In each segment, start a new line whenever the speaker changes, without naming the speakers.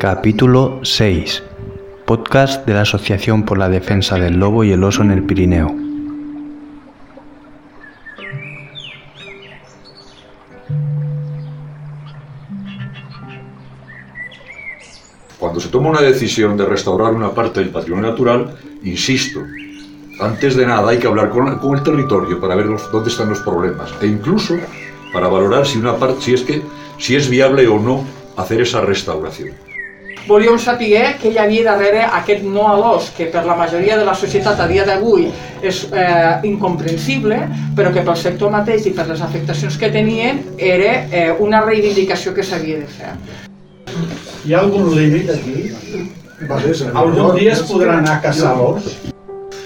Capítulo 6. Podcast de la Asociación por la Defensa del Lobo y el Oso en el Pirineo.
Cuando se toma una decisión de restaurar una parte del patrimonio natural, insisto, antes de nada hay que hablar con, el territorio para ver dónde están los problemas e incluso para valorar si una parte, si es que, si es viable o no hacer esa restauración.
Volíem saber què hi havia darrere aquest no a l'os, que per la majoria de la societat a dia d'avui és eh, incomprensible, però que pel sector mateix i per les afectacions que tenien era eh, una reivindicació que s'havia de fer.
Hi ha algun límit aquí? Algun dia es podrà anar a caçar l'os?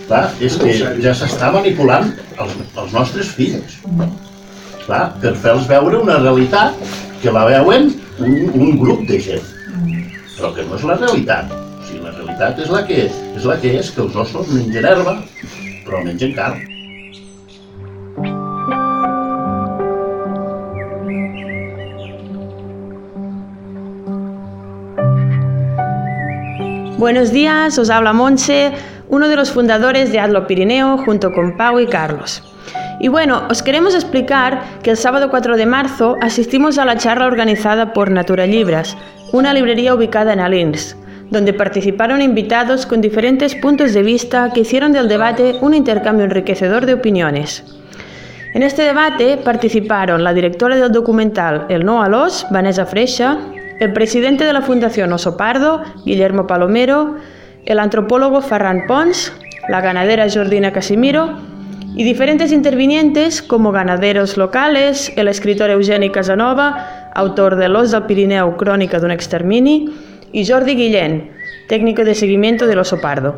Clar, és que ja s'està manipulant els, els nostres fills. Clar, per fer-los veure una realitat que la veuen un, un grup de gent, però que no és la realitat. O sigui, la realitat és la que és, la que és que els ossos mengen herba, però mengen carn.
Buenos días, os habla Monse, uno de los fundadores de Adlo Pirineo junto con Pau y Carlos. Y bueno, os queremos explicar que el sábado 4 de marzo asistimos a la charla organizada por Natura Libras, una librería ubicada en Alins, donde participaron invitados con diferentes puntos de vista que hicieron del debate un intercambio enriquecedor de opiniones. En este debate participaron la directora del documental El No a los, Vanessa Freixa, el presidente de la Fundación Oso Pardo, Guillermo Palomero, el antropólogo Ferran Pons, la ganadera Jordina Casimiro y diferentes intervinientes como ganaderos locales, el escritor Eugeni Casanova, autor de Los del Pirineo, Crónica de un extermini, y Jordi Guillén, técnico de seguimiento del oso pardo.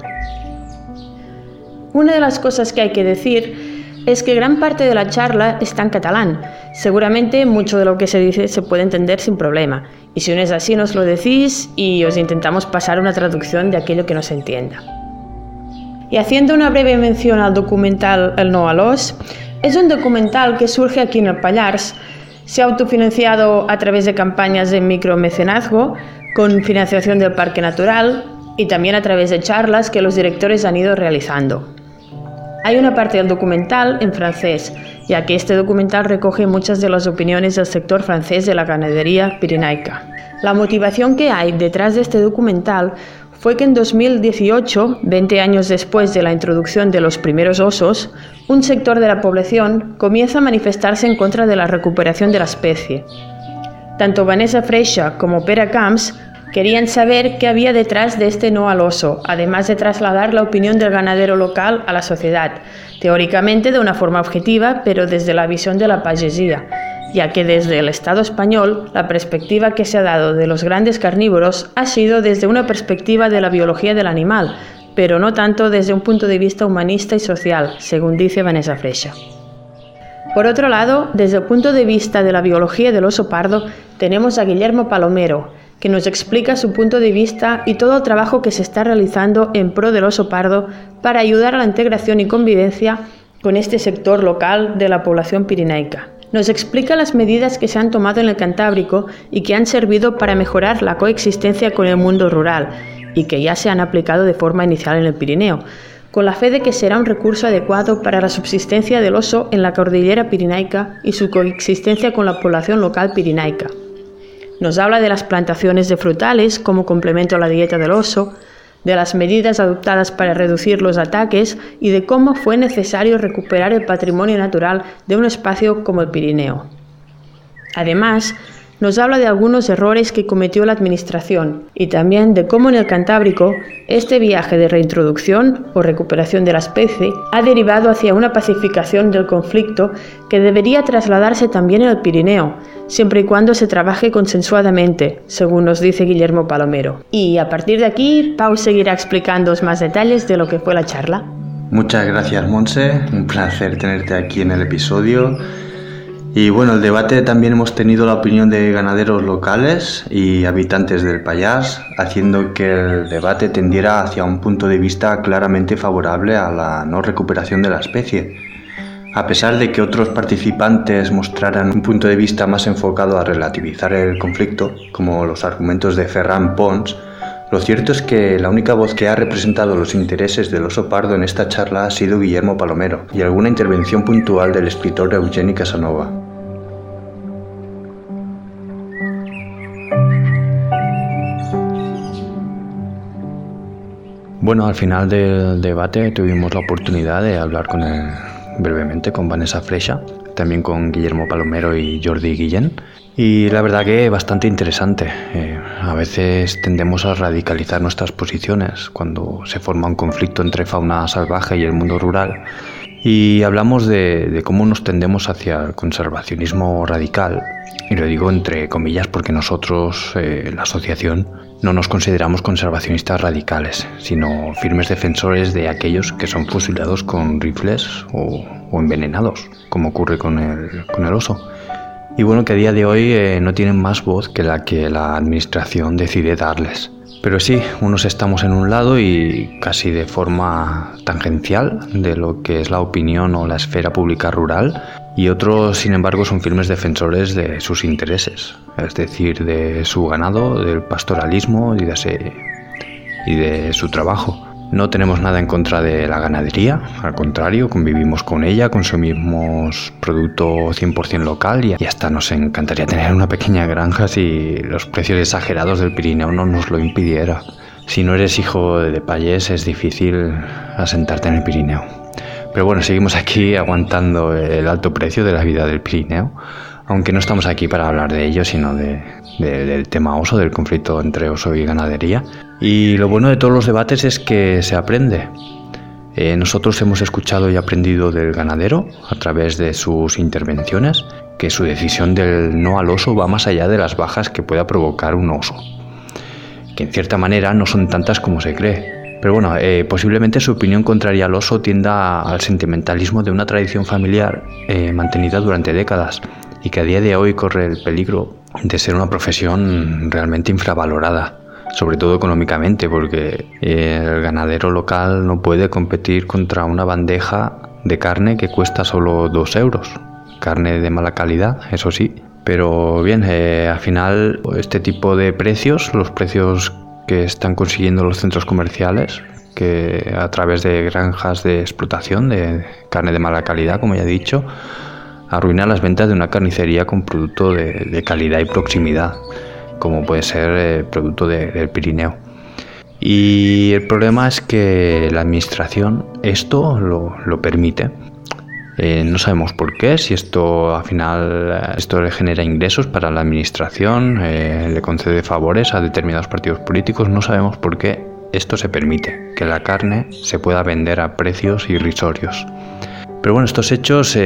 Una de las cosas que hay que decir es que gran parte de la charla está en catalán. Seguramente mucho de lo que se dice se puede entender sin problema. Y si no es así, nos lo decís y os intentamos pasar una traducción de aquello que no se entienda. Y haciendo una breve mención al documental El No a los, es un documental que surge aquí en el Pallars. Se ha autofinanciado a través de campañas de micromecenazgo, con financiación del Parque Natural y también a través de charlas que los directores han ido realizando. Hay una parte del documental en francés, ya que este documental recoge muchas de las opiniones del sector francés de la ganadería pirenaica. La motivación que hay detrás de este documental fue que en 2018, 20 años después de la introducción de los primeros osos, un sector de la población comienza a manifestarse en contra de la recuperación de la especie. Tanto Vanessa Freixa como Pere Camps querían saber qué había detrás de este no al oso, además de trasladar la opinión del ganadero local a la sociedad, teóricamente de una forma objetiva, pero desde la visión de la pagesía, ya que desde el Estado español la perspectiva que se ha dado de los grandes carnívoros ha sido desde una perspectiva de la biología del animal, pero no tanto desde un punto de vista humanista y social, según dice Vanessa Freixa. Por otro lado, desde el punto de vista de la biología del oso pardo, tenemos a Guillermo Palomero, que nos explica su punto de vista y todo el trabajo que se está realizando en pro del oso pardo para ayudar a la integración y convivencia con este sector local de la población pirinaica. Nos explica las medidas que se han tomado en el Cantábrico y que han servido para mejorar la coexistencia con el mundo rural y que ya se han aplicado de forma inicial en el Pirineo, con la fe de que será un recurso adecuado para la subsistencia del oso en la cordillera pirinaica y su coexistencia con la población local pirinaica. Nos habla de las plantaciones de frutales como complemento a la dieta del oso, de las medidas adoptadas para reducir los ataques y de cómo fue necesario recuperar el patrimonio natural de un espacio como el Pirineo. Además, nos habla de algunos errores que cometió la Administración y también de cómo en el Cantábrico este viaje de reintroducción o recuperación de la especie ha derivado hacia una pacificación del conflicto que debería trasladarse también el Pirineo, siempre y cuando se trabaje consensuadamente, según nos dice Guillermo Palomero. Y a partir de aquí, Pau seguirá explicándoos más detalles de lo que fue la charla.
Muchas gracias, Monse. Un placer tenerte aquí en el episodio. Y bueno, el debate también hemos tenido la opinión de ganaderos locales y habitantes del Pallars, haciendo que el debate tendiera hacia un punto de vista claramente favorable a la no recuperación de la especie. A pesar de que otros participantes mostraran un punto de vista más enfocado a relativizar el conflicto, como los argumentos de Ferran Pons, lo cierto es que la única voz que ha representado los intereses del oso pardo en esta charla ha sido Guillermo Palomero y alguna intervención puntual del escritor Eugeni Casanova. Bueno, al final del debate tuvimos la oportunidad de hablar con él brevemente con Vanessa Flecha, también con Guillermo Palomero y Jordi Guillén. Y la verdad que bastante interesante. Eh, a veces tendemos a radicalizar nuestras posiciones cuando se forma un conflicto entre fauna salvaje y el mundo rural. Y hablamos de, cómo nos tendemos hacia el conservacionismo radical. Y lo digo entre comillas porque nosotros, eh, la asociación, no nos consideramos conservacionistas radicales, sino firmes defensores de aquellos que son fusilados con rifles o, envenenados, como ocurre con el, con el, oso. Y bueno, que a día de hoy eh, no tienen más voz que la que la administración decide darles. Pero sí, unos estamos en un lado y casi de forma tangencial de lo que es la opinión o la esfera pública rural, y otros, sin embargo, son firmes defensores de sus intereses, es decir, de su ganado, del pastoralismo y de, y de su trabajo. No tenemos nada en contra de la ganadería, al contrario, convivimos con ella, consumimos producto 100% local y hasta nos encantaría tener una pequeña granja si los precios exagerados del Pirineo no nos lo impidiera. Si no eres hijo de payés es difícil asentarte en el Pirineo. Pero bueno, seguimos aquí aguantando el alto precio de la vida del Pirineo, aunque no estamos aquí para hablar de ello, sino del tema oso, del conflicto entre oso y ganadería. Y lo bueno de todos los debates es que se aprende. Eh, nosotros hemos escuchado y aprendido del ganadero a través de sus intervenciones que su decisión del no al oso va más allá de las bajas que pueda provocar un oso, que en cierta manera no son tantas como se cree, pero bueno, eh, posiblemente su opinión contraria al oso tienda al sentimentalismo de una tradición familiar eh, mantenida durante décadas y que a día de hoy corre el peligro de ser una profesión realmente infravalorada, sobre todo económicamente, porque eh, el ganadero local no puede competir contra una bandeja de carne que cuesta solo dos euros. Carne de mala calidad, eso sí. Pero bien, al final este tipo de precios, los precios que están consiguiendo los centros comerciales, que a través de granjas de explotación de carne de mala calidad, como ya he dicho, arruinan las ventas de una carnicería con producto de, calidad y proximidad, como puede ser el eh, producto del Pirineo. Y el problema es que la administración esto lo, lo permite. Eh, no sabemos por qué, si esto al final eh, esto le genera ingresos para la administración, eh, le concede favores a determinados partidos políticos, no sabemos por qué esto se permite, que la carne se pueda vender a precios irrisorios. Pero bueno, estos hechos,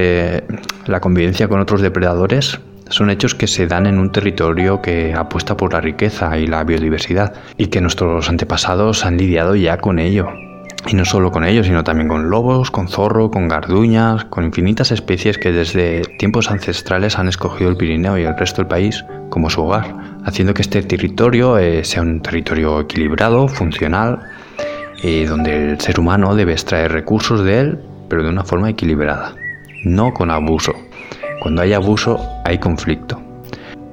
la convivencia con otros depredadores, son hechos que se dan en un territorio que apuesta por la riqueza y la biodiversidad y que nuestros antepasados han lidiado ya con ello. Y no solo con ellos, sino también con lobos, con zorro, con garduñas, con infinitas especies que desde tiempos ancestrales han escogido el Pirineo y el resto del país como su hogar, haciendo que este territorio eh, sea un territorio equilibrado, funcional, y donde el ser humano debe extraer recursos de él, pero de una forma equilibrada, no con abuso. Cuando hay abuso, hay conflicto.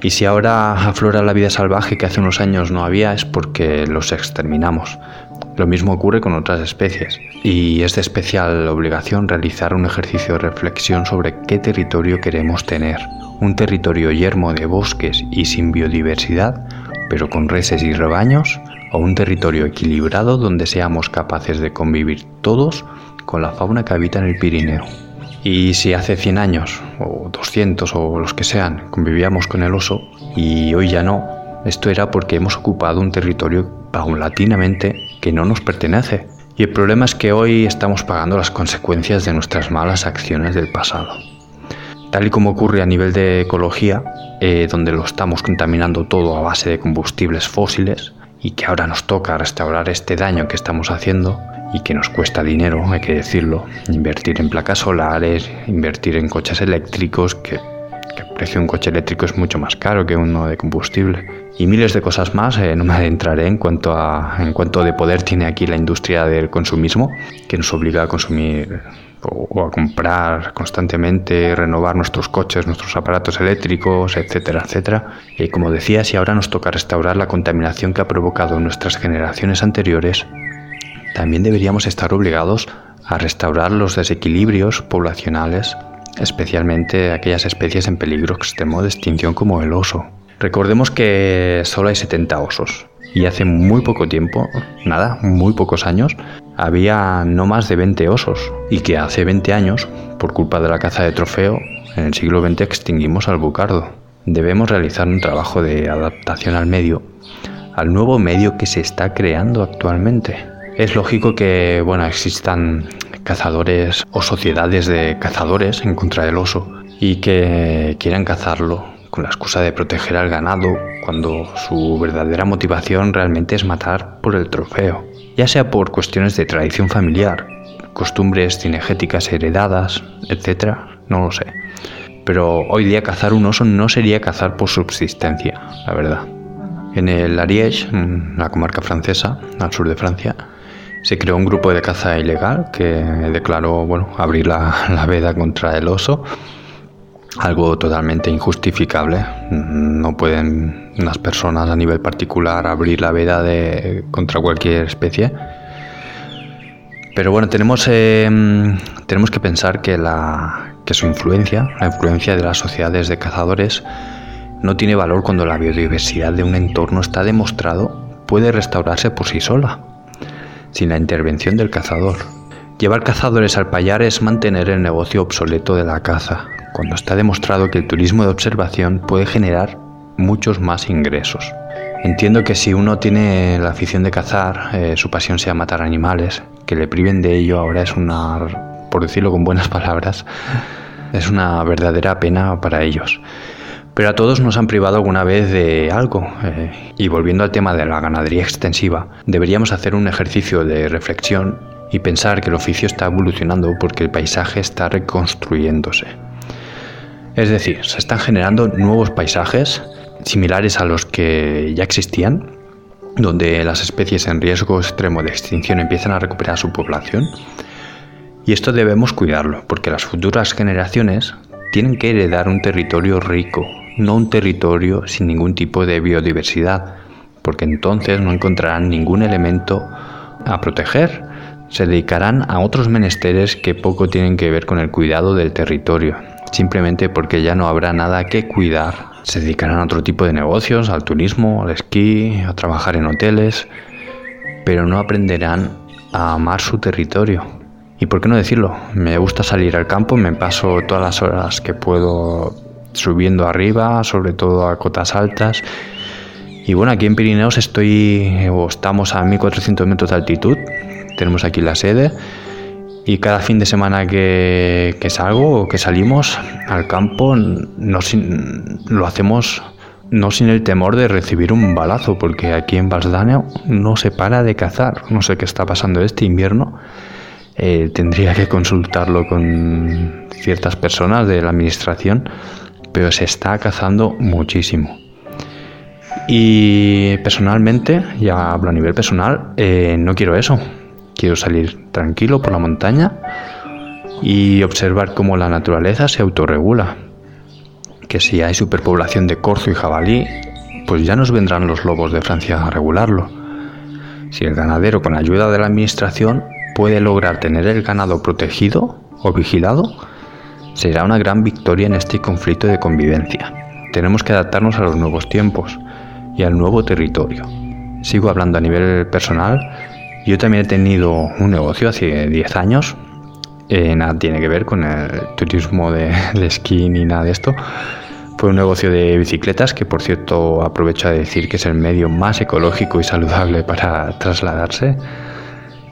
Y si ahora aflora la vida salvaje que hace unos años no había, es porque los exterminamos. Lo mismo ocurre con otras especies, y es de especial obligación realizar un ejercicio de reflexión sobre qué territorio queremos tener. Un territorio yermo de bosques y sin biodiversidad, pero con reses y rebaños, o un territorio equilibrado donde seamos capaces de convivir todos con la fauna que habita en el Pirineo. Y si hace 100 años, o 200, o los que sean, convivíamos con el oso, y hoy ya no, esto era porque hemos ocupado un territorio paulatinamente que no nos pertenece. Y el problema es que hoy estamos pagando las consecuencias de nuestras malas acciones del pasado. Tal y como ocurre a nivel de ecología, eh, donde lo estamos contaminando todo a base de combustibles fósiles, y que ahora nos toca restaurar este daño que estamos haciendo y que nos cuesta dinero, hay que decirlo, invertir en placas solares, invertir en coches eléctricos, que, que el precio de un coche eléctrico es mucho más caro que uno de combustible y miles de cosas más. Eh, no me adentraré en cuanto a en cuanto de poder tiene aquí la industria del consumismo, que nos obliga a consumir o, a comprar constantemente, renovar nuestros coches, nuestros aparatos eléctricos, etcétera, etcétera. Y como decía, si ahora nos toca restaurar la contaminación que ha provocado nuestras generaciones anteriores, también deberíamos estar obligados a restaurar los desequilibrios poblacionales, especialmente aquellas especies en peligro extremo de extinción como el oso. Recordemos que solo hay 70 osos y hace muy poco tiempo, nada, muy pocos años, había no más de 20 osos y que hace 20 años, por culpa de la caza de trofeo, en el siglo XX extinguimos al bucardo. Debemos realizar un trabajo de adaptación al medio, al nuevo medio que se está creando actualmente. Es lógico que, bueno, existan cazadores o sociedades de cazadores en contra del oso y que quieran cazarlo con la excusa de proteger al ganado cuando su verdadera motivación realmente es matar por el trofeo, ya sea por cuestiones de tradición familiar, costumbres cinegéticas heredadas, etc. No lo sé. Pero hoy día cazar un oso no sería cazar por subsistencia, la verdad. En el Ariège, la comarca francesa, al sur de Francia, se creó un grupo de caza ilegal que declaró bueno, abrir la, la veda contra el oso, algo totalmente injustificable. No pueden unas personas a nivel particular abrir la veda de, contra cualquier especie. Pero bueno, tenemos, eh, tenemos que pensar que, la, que su influencia, la influencia de las sociedades de cazadores, no tiene valor cuando la biodiversidad de un entorno está demostrado puede restaurarse por sí sola sin la intervención del cazador. Llevar cazadores al payar es mantener el negocio obsoleto de la caza, cuando está demostrado que el turismo de observación puede generar muchos más ingresos. Entiendo que si uno tiene la afición de cazar, eh, su pasión sea matar animales, que le priven de ello ahora es una, por decirlo con buenas palabras, es una verdadera pena para ellos. Pero a todos nos han privado alguna vez de algo. Eh, y volviendo al tema de la ganadería extensiva, deberíamos hacer un ejercicio de reflexión y pensar que el oficio está evolucionando porque el paisaje está reconstruyéndose. Es decir, se están generando nuevos paisajes similares a los que ya existían, donde las especies en riesgo extremo de extinción empiezan a recuperar su población. Y esto debemos cuidarlo, porque las futuras generaciones tienen que heredar un territorio rico, no un territorio sin ningún tipo de biodiversidad, porque entonces no encontrarán ningún elemento a proteger. Se dedicarán a otros menesteres que poco tienen que ver con el cuidado del territorio, simplemente porque ya no habrá nada que cuidar. Se dedicarán a otro tipo de negocios, al turismo, al esquí, a trabajar en hoteles, pero no aprenderán a amar su territorio. Y por qué no decirlo, me gusta salir al campo, me paso todas las horas que puedo subiendo arriba, sobre todo a cotas altas. Y bueno, aquí en Pirineos estoy, o estamos a 1400 metros de altitud, tenemos aquí la sede. Y cada fin de semana que, que salgo o que salimos al campo, no lo hacemos no sin el temor de recibir un balazo, porque aquí en Valsdaneo no se para de cazar. No sé qué está pasando este invierno. Eh, tendría que consultarlo con ciertas personas de la administración pero se está cazando muchísimo. Y personalmente, ya hablo a nivel personal, eh, no quiero eso. Quiero salir tranquilo por la montaña y observar cómo la naturaleza se autorregula. Que si hay superpoblación de corzo y jabalí, pues ya nos vendrán los lobos de Francia a regularlo. Si el ganadero con ayuda de la administración puede lograr tener el ganado protegido o vigilado, será una gran victoria en este conflicto de convivencia. Tenemos que adaptarnos a los nuevos tiempos y al nuevo territorio. Sigo hablando a nivel personal. Yo también he tenido un negocio hace 10 años. Eh, nada tiene que ver con el turismo de, de esquí ni nada de esto. Fue un negocio de bicicletas que, por cierto, aprovecho a decir que es el medio más ecológico y saludable para trasladarse.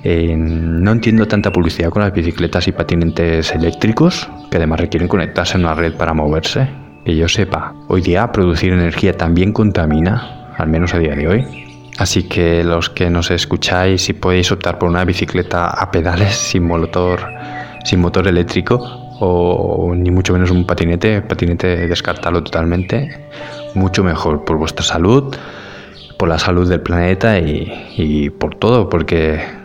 Eh, no entiendo tanta publicidad con las bicicletas y patinetes eléctricos, que además requieren conectarse en una red para moverse. Que yo sepa, hoy día producir energía también contamina, al menos a día de hoy. Así que los que nos escucháis, si podéis optar por una bicicleta a pedales sin motor, sin motor eléctrico, o ni mucho menos un patinete, patinete descartarlo totalmente, mucho mejor por vuestra salud, por la salud del planeta y, y por todo, porque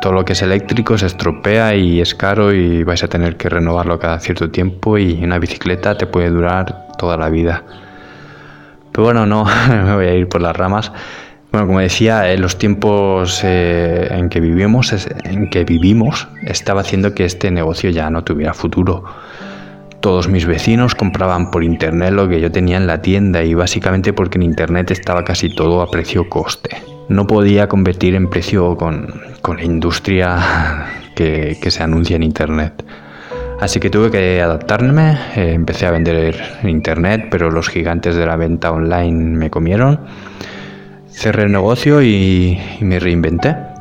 todo lo que es eléctrico se estropea y es caro y vais a tener que renovarlo cada cierto tiempo y una bicicleta te puede durar toda la vida. Pero bueno, no, me voy a ir por las ramas. Bueno, como decía, en los tiempos eh, en que vivimos, en que vivimos, estaba haciendo que este negocio ya no tuviera futuro. Todos mis vecinos compraban por internet lo que yo tenía en la tienda y básicamente porque en internet estaba casi todo a precio coste. No podía competir en precio con, con la industria que, que, se anuncia en internet. Así que tuve que adaptarme, eh, empecé a vender en internet, pero los gigantes de la venta online me comieron. Cerré el negocio y, y me reinventé.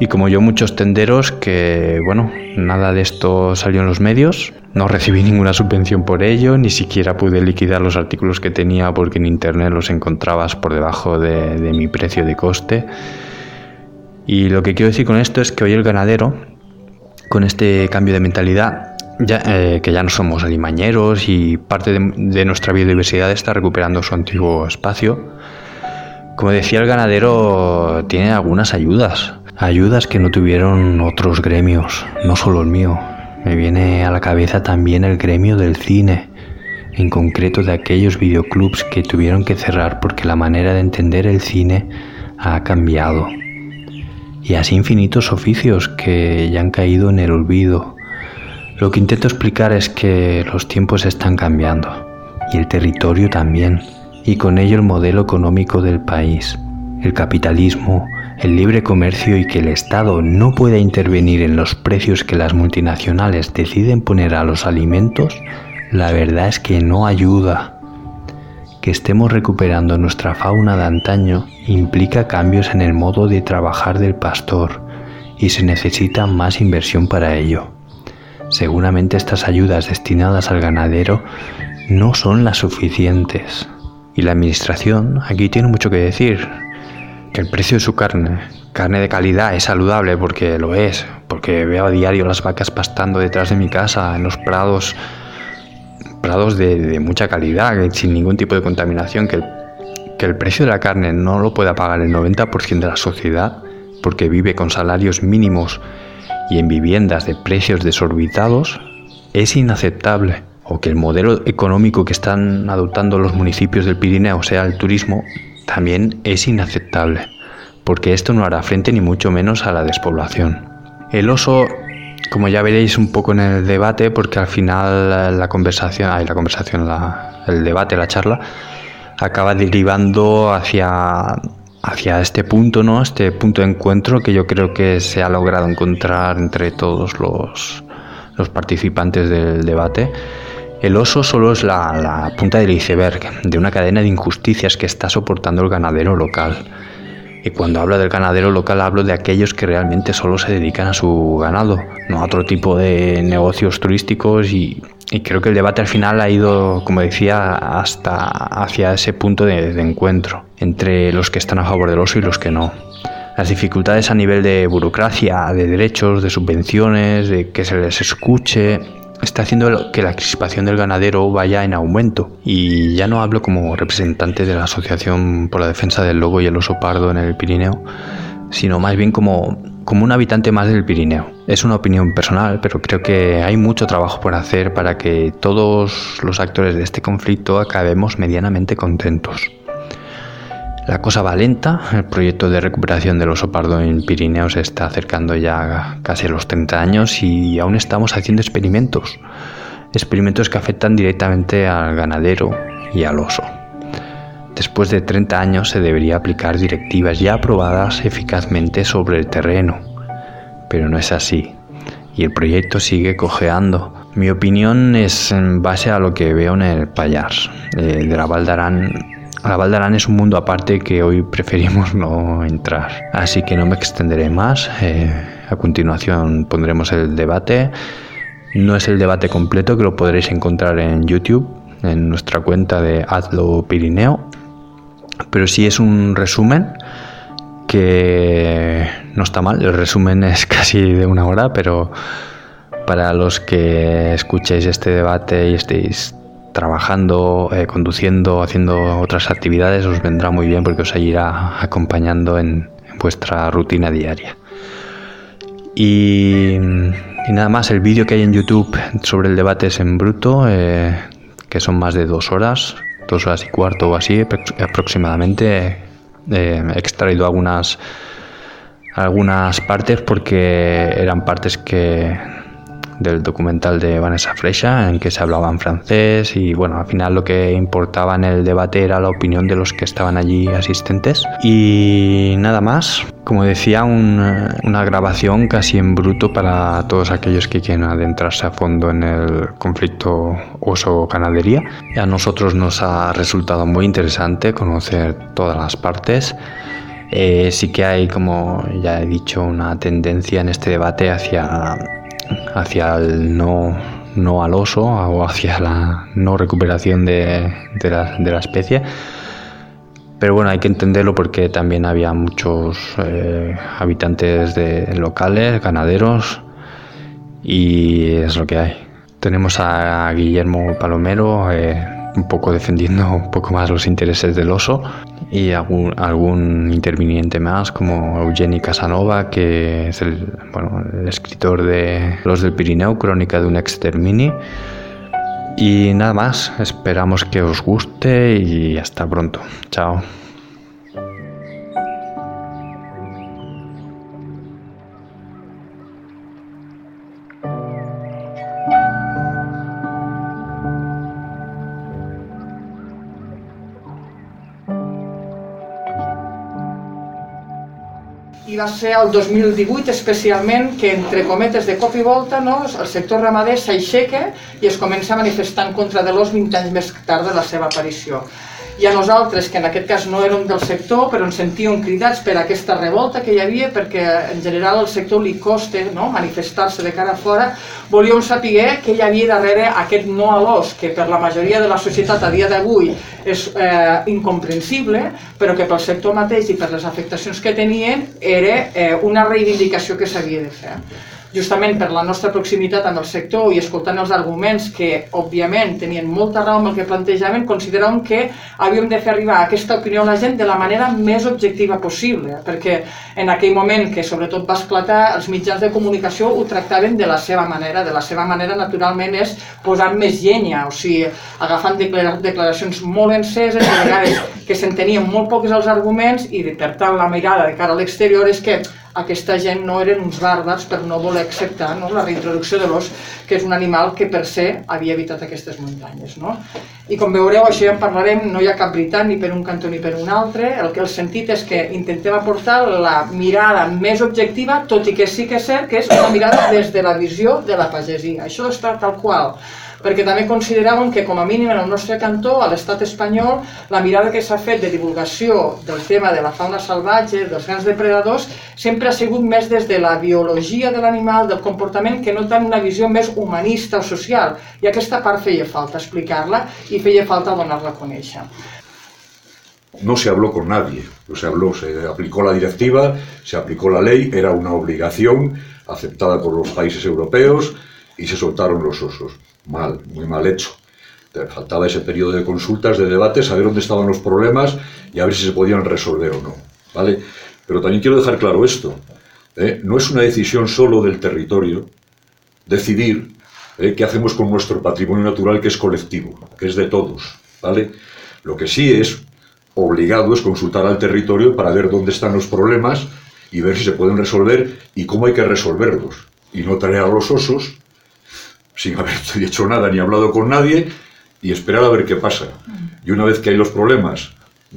Y como yo muchos tenderos que, bueno, nada de esto salió en los medios, no recibí ninguna subvención por ello, ni siquiera pude liquidar los artículos que tenía porque en internet los encontrabas por debajo de, mi precio de coste. Y lo que quiero decir con esto es que hoy el ganadero, con este cambio de mentalidad, ya, eh, que ya no somos alimañeros y parte de, de nuestra biodiversidad está recuperando su antiguo espacio, como decía el ganadero, tiene algunas ayudas Ayudas que no tuvieron otros gremios, no solo el mío. Me viene a la cabeza también el gremio del cine, en concreto de aquellos videoclubs que tuvieron que cerrar porque la manera de entender el cine ha cambiado. Y así infinitos oficios que ya han caído en el olvido. Lo que intento explicar es que los tiempos están cambiando y el territorio también, y con ello el modelo económico del país. El capitalismo, el libre comercio y que el Estado no pueda intervenir en los precios que las multinacionales deciden poner a los alimentos, la verdad es que no ayuda. Que estemos recuperando nuestra fauna de antaño implica cambios en el modo de trabajar del pastor y se necesita más inversión para ello. Seguramente estas ayudas destinadas al ganadero no son las suficientes. Y la administración aquí tiene mucho que decir, que el precio de su carne, carne de calidad, es saludable porque lo es, porque veo a diario las vacas pastando detrás de mi casa en los prados, prados de, mucha calidad, sin ningún tipo de contaminación, que el, que el precio de la carne no lo pueda pagar el 90% de la sociedad porque vive con salarios mínimos y en viviendas de precios desorbitados, es inaceptable. O que el modelo económico que están adoptando los municipios del Pirineo sea el turismo, también es inaceptable, porque esto no hará frente ni mucho menos a la despoblación. El oso, como ya veréis un poco en el debate, porque al final la conversación, ay, la conversación, el debate, la charla, acaba derivando hacia, hacia este punto, ¿no? Este punto de encuentro que yo creo que se ha logrado encontrar entre todos los, los participantes del debate el oso solo es la, punta del iceberg de una cadena de injusticias que está soportando el ganadero local. Y cuando hablo del ganadero local hablo de aquellos que realmente solo se dedican a su ganado, no a otro tipo de negocios turísticos y, creo que el debate al final ha ido, como decía, hasta hacia ese punto de, de encuentro entre los que están a favor del oso y los que no las dificultades a nivel de burocracia, de derechos, de subvenciones, de que se les escuche, está haciendo que la crispación del ganadero vaya en aumento. Y ya no hablo como representante de la Asociación por la Defensa del Lobo y el Oso Pardo en el Pirineo, sino más bien como, como un habitante más del Pirineo. Es una opinión personal, pero creo que hay mucho trabajo por hacer para que todos los actores de este conflicto acabemos medianamente contentos. La cosa va lenta, el proyecto de recuperación del oso pardo en Pirineos está acercando ya casi a los 30 años y aún estamos haciendo experimentos, experimentos que afectan directamente al ganadero y al oso. Después de 30 años se debería aplicar directivas ya aprobadas eficazmente sobre el terreno, pero no es así y el proyecto sigue cojeando. Mi opinión es en base a lo que veo en el Payar. Eh, de la Valdarán la Valdarán es un mundo aparte que hoy preferimos no entrar. Así que no me extenderé más. Eh, a continuación pondremos el debate. No es el debate completo que lo podréis encontrar en YouTube, en nuestra cuenta de Hazlo Pirineo. Pero sí es un resumen que no está mal. El resumen es casi de una hora, pero para los que escuchéis este debate y estéis trabajando, eh, conduciendo, haciendo otras actividades, os vendrá muy bien porque os irá acompañando en, vuestra rutina diaria. Y, nada más, el vídeo que hay en YouTube sobre el debate es en bruto, eh, que son más de dos horas, dos horas y cuarto o así aproximadamente. Eh, he extraído algunas, algunas partes porque eran partes que del documental de Vanessa Freixa en que se hablaba en francés y bueno, al final lo que importaba en el debate era la opinión de los que estaban allí asistentes y nada más. Como decía, una grabación casi en bruto para todos aquellos que quieren adentrarse a fondo en el conflicto oso-ganadería. A nosotros nos ha resultado muy interesante conocer todas las partes. Eh, sí que hay, como ya he dicho, una tendencia en este debate hacia hacia el no, no al oso o hacia la no recuperación de, de, la, de, la, especie. Pero bueno, hay que entenderlo porque también había muchos eh, habitantes de locales, ganaderos, y es lo que hay. Tenemos a Guillermo Palomero eh, un poco defendiendo un poco más los intereses del oso y algún, algún interviniente más como Eugeni Casanova, que es el, bueno, el escritor de Los del Pirineo, Crónica de un extermini. Y nada más, esperamos que os guste y hasta pronto. Chao.
I va ser el 2018 especialment que entre cometes de cop i volta no, el sector ramader s'aixeca i es comença a manifestar en contra de l'os 20 anys més tard de la seva aparició i a nosaltres, que en aquest cas no érem del sector, però ens sentíem cridats per aquesta revolta que hi havia, perquè en general al sector li costa no? manifestar-se de cara a fora, volíem saber què hi havia darrere aquest no a l'os, que per la majoria de la societat a dia d'avui és eh, incomprensible, però que pel sector mateix i per les afectacions que tenien era eh, una reivindicació que s'havia de fer justament per la nostra proximitat amb el sector i escoltant els arguments que, òbviament, tenien molta raó amb el que plantejaven, consideràvem que havíem de fer arribar aquesta opinió a la gent de la manera més objectiva possible, perquè en aquell moment que sobretot va esclatar, els mitjans de comunicació ho tractaven de la seva manera, de la seva manera naturalment és posant més llenya, o sigui, agafant declaracions molt enceses, de vegades que s'entenien molt pocs els arguments i per tant la mirada de cara a l'exterior és que aquesta gent no eren uns bàrbars per no voler acceptar no, la reintroducció de l'os, que és un animal que per se havia evitat aquestes muntanyes. No? I com veureu, això ja en parlarem, no hi ha cap veritat ni per un cantó ni per un altre, el que el sentit és que intentem aportar la mirada més objectiva, tot i que sí que és cert que és una mirada des de la visió de la pagesia. Això està tal qual perquè també consideràvem que com a mínim en el nostre cantó, a l'estat espanyol, la mirada que s'ha fet de divulgació del tema de la fauna salvatge, dels grans depredadors, sempre ha sigut més des de la biologia de l'animal, del comportament, que no tant una visió més humanista o social. I aquesta part feia falta explicar-la i feia falta donar-la a conèixer.
No se habló con nadie, no se habló, se aplicó la directiva, se aplicó la ley, era una obligación aceptada por los países europeos y se soltaron los osos mal, muy mal hecho. Faltaba ese periodo de consultas, de debates, saber dónde estaban los problemas y a ver si se podían resolver o no. ¿vale? Pero también quiero dejar claro esto. ¿eh? No es una decisión solo del territorio decidir ¿eh? qué hacemos con nuestro patrimonio natural que es colectivo, que es de todos. ¿vale? Lo que sí es obligado es consultar al territorio para ver dónde están los problemas y ver si se pueden resolver y cómo hay que resolverlos. Y no traer a los osos sin haber hecho nada ni hablado con nadie y esperar a ver qué pasa. Y una vez que hay los problemas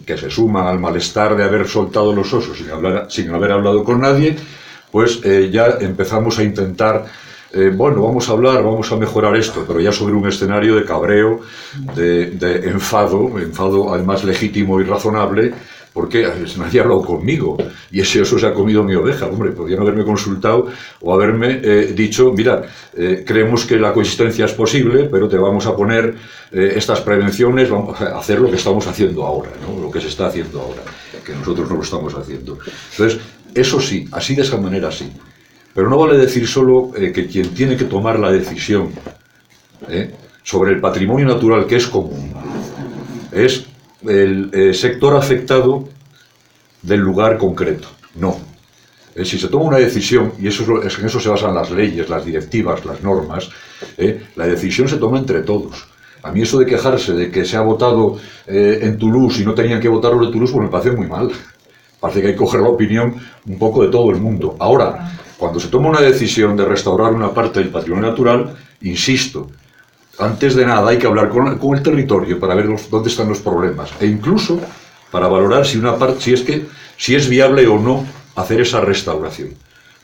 que se suman al malestar de haber soltado los osos sin, hablar, sin haber hablado con nadie, pues eh, ya empezamos a intentar, eh, bueno, vamos a hablar, vamos a mejorar esto, pero ya sobre un escenario de cabreo, de, de enfado, enfado además legítimo y razonable, porque nadie ha hablado conmigo y ese oso se ha comido mi oveja. Hombre, podrían haberme consultado o haberme eh, dicho, mira, eh, creemos que la coexistencia es posible, pero te vamos a poner eh, estas prevenciones, vamos a hacer lo que estamos haciendo ahora, ¿no? lo que se está haciendo ahora, que nosotros no lo estamos haciendo. Entonces, eso sí, así de esa manera sí. Pero no vale decir solo que quien tiene que tomar la decisión sobre el patrimonio natural que es común es el eh, sector afectado del lugar concreto. No. Si se toma una decisión, y eso es, en eso se basan las leyes, las directivas, las normas, eh, la decisión se toma entre todos. A mí eso de quejarse de que se ha votado eh, en Toulouse y no tenían que votar los Toulouse, me parece muy mal. Parece que hay que coger la opinión un poco de todo el mundo. Ahora, cuando se toma una decisión de restaurar una parte del patrimonio natural, insisto, antes de nada hay que hablar con, el territorio para ver dónde están los problemas e incluso para valorar si una parte, si es que si es viable o no hacer esa restauración.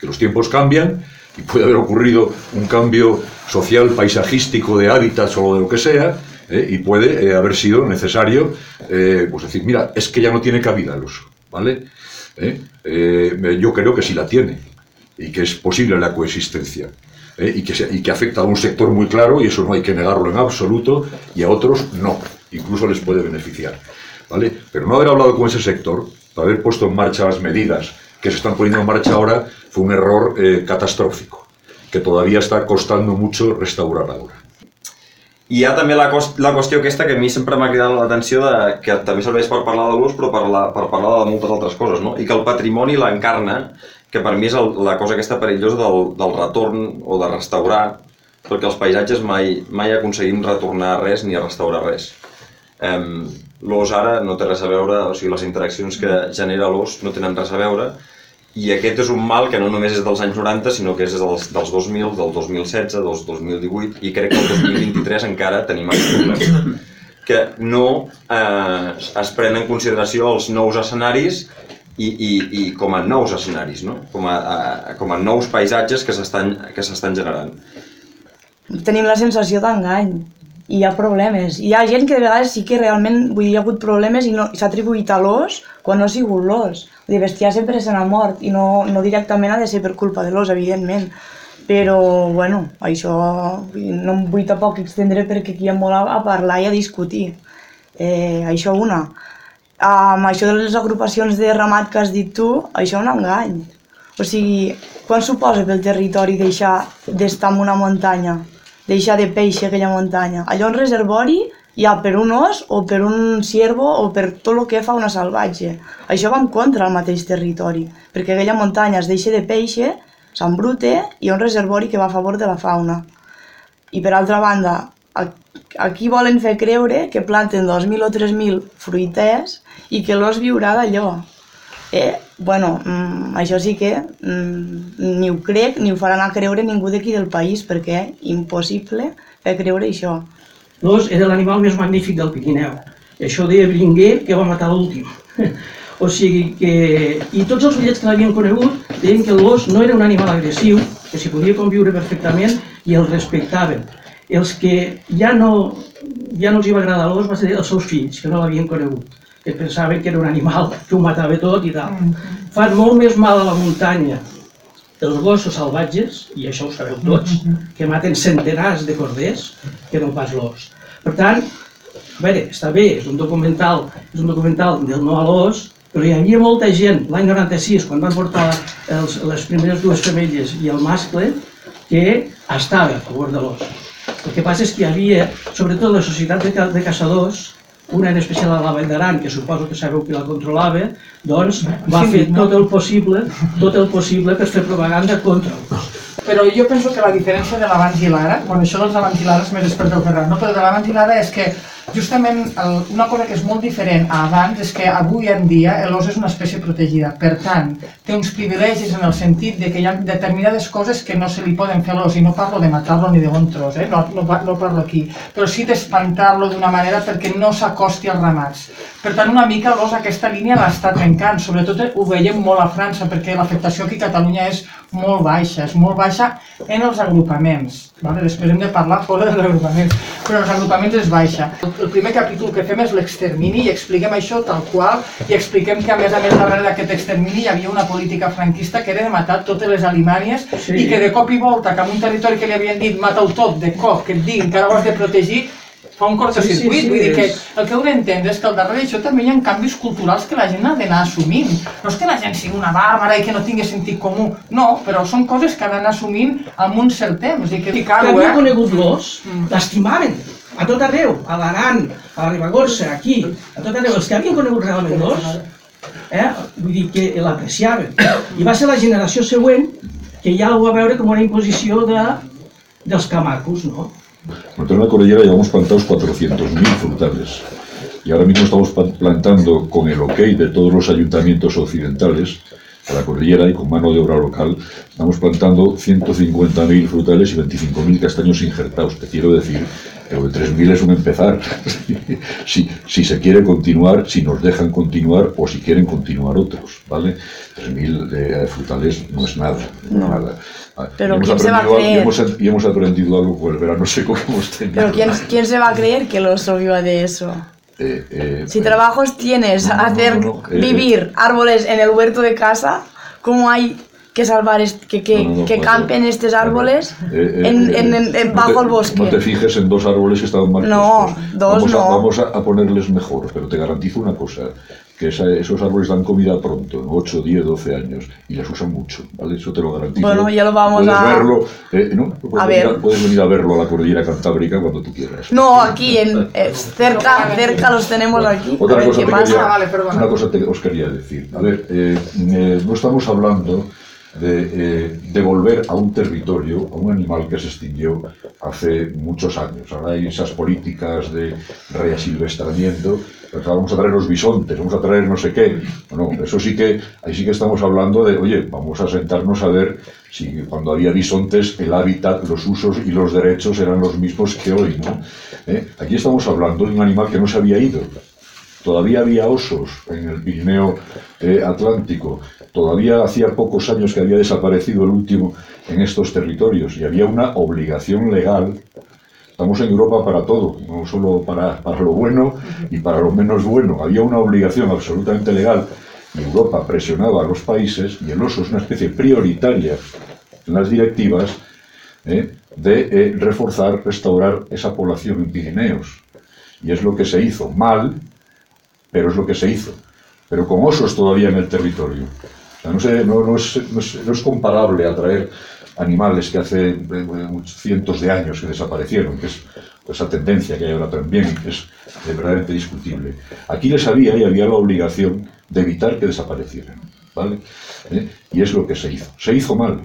Que los tiempos cambian y puede haber ocurrido un cambio social, paisajístico, de hábitats o de lo que sea, ¿eh? y puede eh, haber sido necesario eh, pues decir, mira, es que ya no tiene cabida el uso, ¿vale? yo creo que sí la tiene y que es posible la coexistencia. Y que, y, que, afecta a un sector muy claro, y eso no hay que negarlo en absoluto, y a otros no, incluso les puede beneficiar. ¿vale? Pero no haber hablado con ese sector, para haber puesto en marcha las medidas que se están poniendo en marcha ahora fue un error eh, catastrófico, que todavía està costando mucho restaurar ahora.
I hi ha també la, la qüestió aquesta que a mi sempre m'ha cridat l'atenció de que també serveix per parlar de l'ús però per, la, per parlar de moltes altres coses, no? I que el patrimoni l'encarna, que per mi és el, la cosa aquesta perillosa del, del retorn o de restaurar, perquè els paisatges mai, mai aconseguim retornar res ni restaurar res. Um, l'os ara no té res a veure, o sigui, les interaccions que genera l'os no tenen res a veure, i aquest és un mal que no només és dels anys 90, sinó que és dels, dels 2000, del 2016, del 2018, i crec que el 2023 encara tenim aquest problema. Que no eh, es prenen en consideració els nous escenaris i, i, i com a nous escenaris, no? com, a, a, com a nous paisatges que s'estan generant.
Tenim la sensació d'engany i hi ha problemes. Hi ha gent que de vegades sí que realment vull dir, hi ha hagut problemes i, no, s'ha atribuït a l'os quan no ha sigut l'os. Vull dir, bestiar sempre se n'ha mort i no, no directament ha de ser per culpa de l'os, evidentment. Però, bueno, això no em vull tampoc extendre perquè aquí hi ha molt a, a parlar i a discutir. Eh, això una. Amb això de les agrupacions de ramat que has dit tu, això és un engany. O sigui, quan suposa pel territori deixar d'estar en una muntanya? deixar de peix aquella muntanya. Allò un reservori ha per un os o per un ciervo o per tot el que fa una salvatge. Això va en contra del mateix territori, perquè aquella muntanya es deixa de peix, s'embrute i hi ha un reservori que va a favor de la fauna. I per altra banda, aquí volen fer creure que planten 2.000 o 3.000 fruiters i que l'os viurà d'allò. Eh, bueno, mm, això sí que mm, ni ho crec ni ho farà anar a creure ningú d'aquí del país perquè és impossible fer creure això.
L'os era l'animal més magnífic del Pirineu. Això deia Bringuer que va matar l'últim. o sigui que... I tots els bitllets que l'havien conegut deien que l'os no era un animal agressiu, que s'hi podia conviure perfectament i el respectaven. Els que ja no, ja no els hi va agradar l'os va ser els seus fills, que no l'havien conegut que pensaven que era un animal que ho matava tot i tal. Mm. Fan molt més mal a la muntanya els gossos salvatges, i això ho sabeu tots, mm-hmm. que maten centenars de corders, que no pas l'os. Per tant, a veure, està bé, és un documental, és un documental del no a l'os, però hi havia molta gent l'any 96, quan van portar els, les primeres dues femelles i el mascle, que estava a favor de l'os. El que passa és que hi havia, sobretot la societat de, de caçadors, una en especial a la Vall d'Aran, que suposo que sabeu qui la controlava, doncs va fer tot el possible, tot el possible per fer propaganda contra el
però jo penso que la diferència de l'abans i l'ara, quan això dels abans i l'ara és més expert del Ferran, no? però de l'abans i l'ara és que justament el, una cosa que és molt diferent a abans és que avui en dia l'os és una espècie protegida. Per tant, té uns privilegis en el sentit de que hi ha determinades coses que no se li poden fer a l'os, i no parlo de matar-lo ni de bon tros, eh? no, no, no parlo aquí, però sí d'espantar-lo d'una manera perquè no s'acosti als ramats. Per tant, una mica l'os aquesta línia l'està trencant, sobretot ho veiem molt a França, perquè l'afectació aquí a Catalunya és molt baixa, és molt baixa en els agrupaments. Vale? Després hem de parlar fora dels agrupaments, però els agrupaments és baixa. El primer capítol que fem és l'extermini i expliquem això tal qual i expliquem que a més a més darrere d'aquest extermini hi havia una política franquista que era de matar totes les alimàries sí. i que de cop i volta que en un territori que li havien dit mata-ho tot, de cop, que et diguin que ara ho has de protegir, fa un cortocircuit, sí, sí, sí, vull dir que el que heu d'entendre és que al darrere d'això també hi ha canvis culturals que la gent ha d'anar assumint. No és que la gent sigui una bàrbara i que no tingui sentit comú, no, però són coses que ha d'anar assumint amb un cert temps. I que,
que eh? conegut l'os, mm. l'estimaven a tot arreu, a l'Aran, a la Ribagorça, aquí, a tot arreu. Els que havien conegut realment l'os, eh? vull dir que l'apreciaven. I va ser la generació següent que ja ho va veure com una imposició de, dels camacos, ¿no?
Nosotros en la cordillera llevamos plantados 400.000 frutales. Y ahora mismo estamos plantando con el ok de todos los ayuntamientos occidentales de la cordillera y con mano de obra local, estamos plantando 150.000 frutales y 25.000 castaños injertados. Te quiero decir que lo de 3.000 es un empezar. si, si se quiere continuar, si nos dejan continuar o si quieren continuar otros, ¿vale? 3.000 eh, frutales no es nada, no es nada.
Pero ¿quién se va a
algo- y
creer?
hemos, y hemos aprendido algo con el verano seco que hemos tenido.
Pero ¿quién, ¿quién se va a creer que los viva de eso?
Eh, eh,
Si
eh,
trabajos tienes
no,
hacer
no, no, eh,
vivir árboles en el huerto de casa, ¿cómo hay que salvar que, que,
no, no,
que campen estos árboles
eh, eh,
en,
eh,
en- en- bajo
te-
el bosque?
No te fijes en dos árboles que estaban mal
No,
puestos.
dos
vamos A,
no.
vamos a, a ponerles mejor, pero te garantizo una cosa, que esa- esos árboles dan comida pronto, ¿no? 8, 10, 12 años, y les usan mucho, ¿vale? Eso te lo garantizo.
Bueno, ya lo vamos
puedes
a-
Verlo, eh, ¿no? Puedes
a
venir
ver.
puedes venir a verlo a la cordillera cantábrica cuando tú quieras.
No, aquí, en, eh, cerca, cerca los tenemos aquí. A
Otra
ver
cosa,
qué
te
pasa.
quería,
Vale, perdona.
una cosa te- os quería decir. A ver, eh, eh, no estamos hablando de eh, devolver a un territorio, a un animal que se extinguió hace muchos años. Ahora hay esas políticas de reasilvestramiento, vamos a traer los bisontes, vamos a traer no sé qué. No, eso sí que, ahí sí que estamos hablando de, oye, vamos a sentarnos a ver si cuando había bisontes el hábitat, los usos y los derechos eran los mismos que hoy, ¿no? ¿Eh? Aquí estamos hablando de un animal que no se había ido, Todavía había osos en el Pirineo eh, Atlántico. Todavía hacía pocos años que había desaparecido el último en estos territorios y había una obligación legal. Estamos en Europa para todo, no solo para, para lo bueno y para lo menos bueno. Había una obligación absolutamente legal Europa presionaba a los países y el oso es una especie prioritaria en las directivas ¿eh? de eh, reforzar, restaurar esa población en Pirineos. Y es lo que se hizo mal, pero es lo que se hizo. Pero con osos todavía en el territorio. No, es, comparable a traer animales que hace eh, muchos cientos de años que desaparecieron, que es esa tendencia que hay ahora también, que es eh, verdaderamente discutible. Aquí les había y había la obligación de evitar que desaparecieran. ¿vale? ¿Eh? Y es lo que se hizo. Se hizo mal.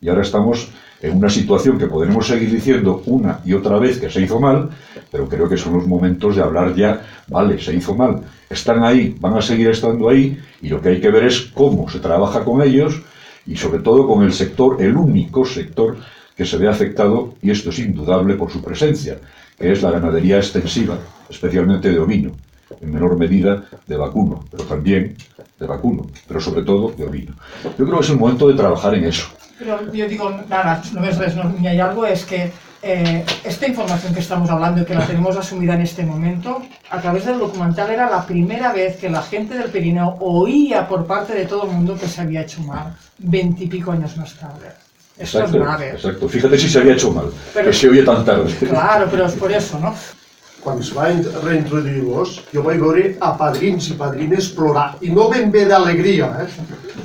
Y ahora estamos en una situación que podremos seguir diciendo una y otra vez que se hizo mal, pero creo que son los momentos de hablar ya, vale, se hizo mal, están ahí, van a seguir estando ahí, y lo que hay que ver es cómo se trabaja con ellos y sobre todo con el sector, el único sector que se ve afectado, y esto es indudable por su presencia, que es la ganadería extensiva, especialmente de ovino, en menor medida de vacuno, pero también de vacuno, pero sobre todo de ovino. Yo creo que es el momento de trabajar en eso.
Pero yo digo, nada, només res, no, ni hay algo, es que eh, esta información que estamos hablando y que la tenemos asumida en este momento, a través del documental era la primera vez que la gente del Pirineo oía por parte de todo el mundo que se había hecho mal, veintipico años más tarde. Esto es grave.
exacto. Fíjate si se había hecho mal,
Pero-
que se oye tan tarde.
Claro, però és per això, no?
quan es va in- reintroduir l'os, jo vaig veure a padrins i padrines plorar, i no ben bé d'alegria, eh?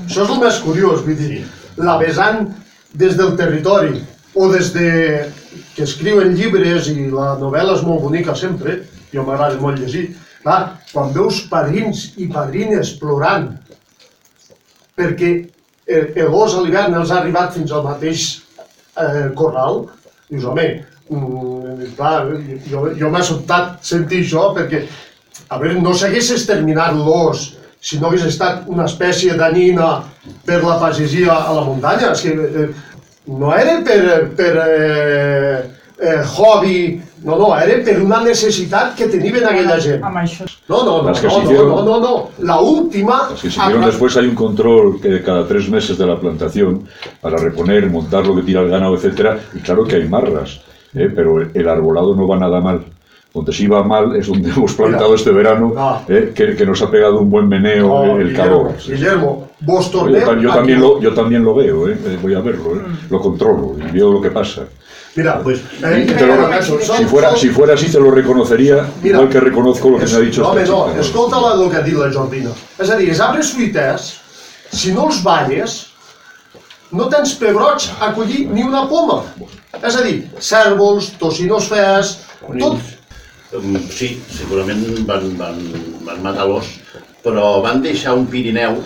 Això és el més curiós, vull dir, la vessant des del territori, o des de... que escriuen llibres i la novel·la és molt bonica sempre, jo m'agrada molt llegir, clar, quan veus padrins i padrines plorant perquè el, gos a l'hivern els ha arribat fins al mateix eh, corral, dius, home, mm, clar, jo, jo m'ha sobtat sentir això perquè, a veure, no s'hagués exterminat l'os si no hagués estat una espècie danina per la pagesia a la muntanya. És que eh, no era per, per eh, eh, hobby, no, no, era per una necessitat que tenien aquella gent. No, no, no, no,
se
no,
hicieron-
no, no, no. La última...
Las que siguieron después hay un control que cada tres meses de la plantación para reponer, montar lo que tira el ganado, etcétera, y claro que hay marras, ¿eh? pero el, el arbolado no va nada mal. Donde sí va mal es donde hemos plantado
Mira.
este verano,
No.
¿eh? que, que nos ha pegado un buen meneo
No,
el
Guillermo,
calor. Sí.
Guillermo, vos
Yo, yo también lo, yo también lo veo, ¿eh? Eh, voy a verlo, ¿eh? lo controlo y veo lo que pasa.
Mira,
Pues,
eh,
te lo-
son-
si, fuera,
son-
si fuera así te lo reconocería,
Mira,
igual que reconozco lo que
és-
me ha dicho
no, home, no, escolta la, el que ha dit la Jordina. És a dir, els arbres fruiters, si no els balles, no tens pebroig a collir ni una poma. És a dir, cèrvols, tocinos fes, tot...
Mm, Sí, segurament van, van, van matar l'os però van deixar un Pirineu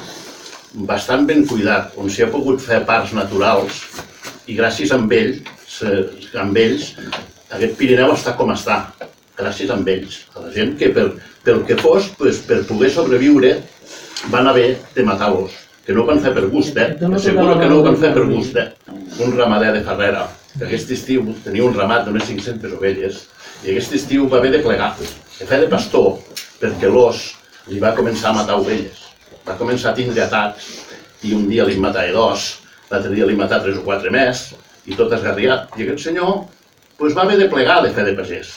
bastant ben cuidat, on s'hi ha pogut fer parcs naturals i gràcies a ells, amb ells, aquest Pirineu està com està, gràcies a ells, a la gent que per, pel que fos, pues, per poder sobreviure, van haver de matar l'os, que no ho van fer per gust, eh? Asseguro que no ho van fer per gust, eh? Un ramader de Ferrera, que aquest estiu tenia un ramat d'unes 500 ovelles, i aquest estiu va haver de plegar, de fer de pastor, perquè l'os li va començar a matar ovelles. Va començar a tindre atacs, i un dia li en dos, l'altre dia li en tres o quatre més, i tot esgarriat. I aquest senyor pues, va haver de plegar de fer de pagès.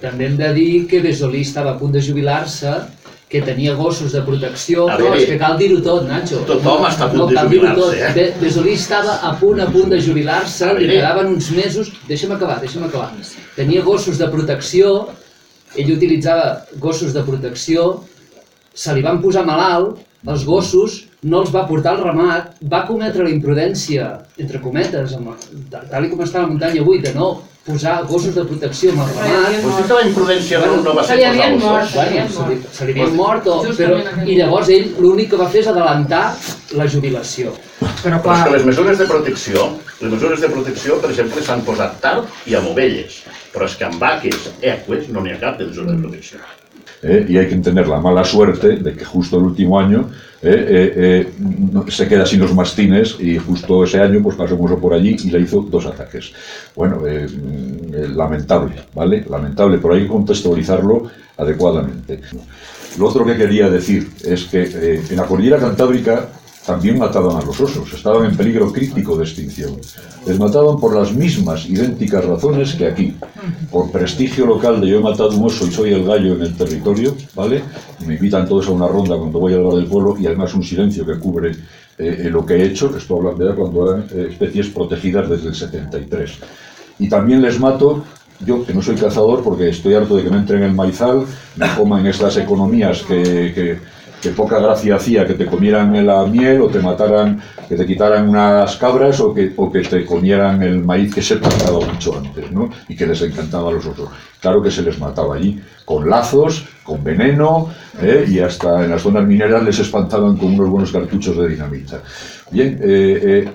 També hem de dir que Besolí estava a punt de jubilar-se, que tenia gossos de protecció,
A
no,
veure,
és que cal dir-ho tot, Nacho.
tothom està a punt
no,
de jubilar-se, eh?
Be Besolí estava a punt, a punt de jubilar-se, li quedaven uns mesos... Deixa'm acabar, deixa'm acabar. Tenia gossos de protecció, ell utilitzava gossos de protecció, se li van posar malalt, els gossos no els va portar al ramat, va cometre la imprudència, entre cometes, amb, tal, tal com està la muntanya avui, de no posar gossos de protecció amb el ramat.
Pues tota la imprudència no, no va
se
ser posar
havien mort,
dos.
se li havien mort. Se li havien mort, o, però, i llavors ell l'únic que va fer és adelantar la jubilació.
Però
Però és que les mesures de protecció, les mesures de protecció, per exemple, s'han posat tard i amb ovelles. Però és que amb vaques, eques, no n'hi ha cap de mesura de protecció.
¿Eh? y hay que tener la mala suerte de que justo el último año ¿eh? Eh, se queda sin los mastines y justo ese año pues pasó oso por allí y le hizo dos ataques. Bueno, mm, lamentable, ¿vale? Lamentable, pero hay que contextualizarlo adecuadamente. Lo otro que quería decir es que en la cordillera cantábrica también mataban a los osos, estaban en peligro crítico de extinción. Les mataban por las mismas idénticas razones que aquí. Por prestigio local de yo he matado un oso y soy el gallo en el territorio, ¿vale? Me invitan todos a una ronda cuando voy a hablar del pueblo y además un silencio que cubre eh, eh, lo que he hecho, estoy hablando ya cuando eran eh, especies protegidas desde el 73. Y también les mato, yo que no soy cazador porque estoy harto de que me entren el maizal, me coman estas economías que, que- que poca gracia hacía que te comieran la miel o te mataran, que te quitaran unas cabras o que, o que te comieran el maíz que se plantaba mucho antes, ¿no? Y que les encantaba a los otros. Claro que se les mataba allí, con lazos, con veneno, ¿eh? y hasta en las zonas mineras les espantaban con unos buenos cartuchos de dinamita. Bien, eh, eh,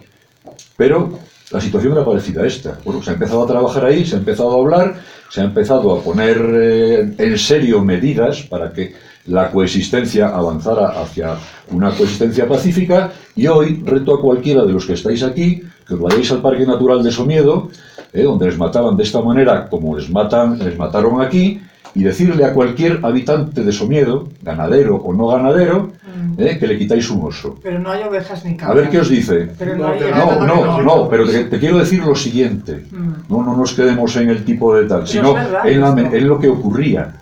pero la situación era parecida a esta. Bueno, se ha empezado a trabajar ahí, se ha empezado a hablar, se ha empezado a poner eh, en serio medidas para que la coexistencia avanzara hacia una coexistencia pacífica y hoy reto a cualquiera de los que estáis aquí que os vayáis al Parque Natural de Somiedo, eh, donde les mataban de esta manera como les, matan, les mataron aquí, y decirle a cualquier habitante de Somiedo, ganadero o no ganadero, eh, que le quitáis un oso.
Pero no hay ovejas ni
A
cabras.
ver qué os dice.
Pero no
No, no, no, pero te, te quiero decir lo siguiente.
Mm.
No, no nos quedemos en el tipo de tal,
Pero
sino en, la- en lo que ocurría.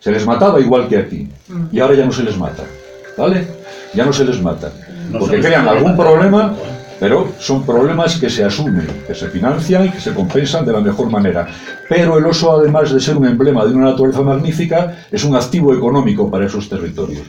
Se les mataba igual que aquí.
Mm.
Y ahora ya no se les mata. ¿Vale? Ya no se les mata. Porque crean algún problema, pero son problemas que se asumen, que se financian y que se compensan de la mejor manera. Pero el oso, además de ser un emblema de una naturaleza magnífica, es un activo económico para esos territorios.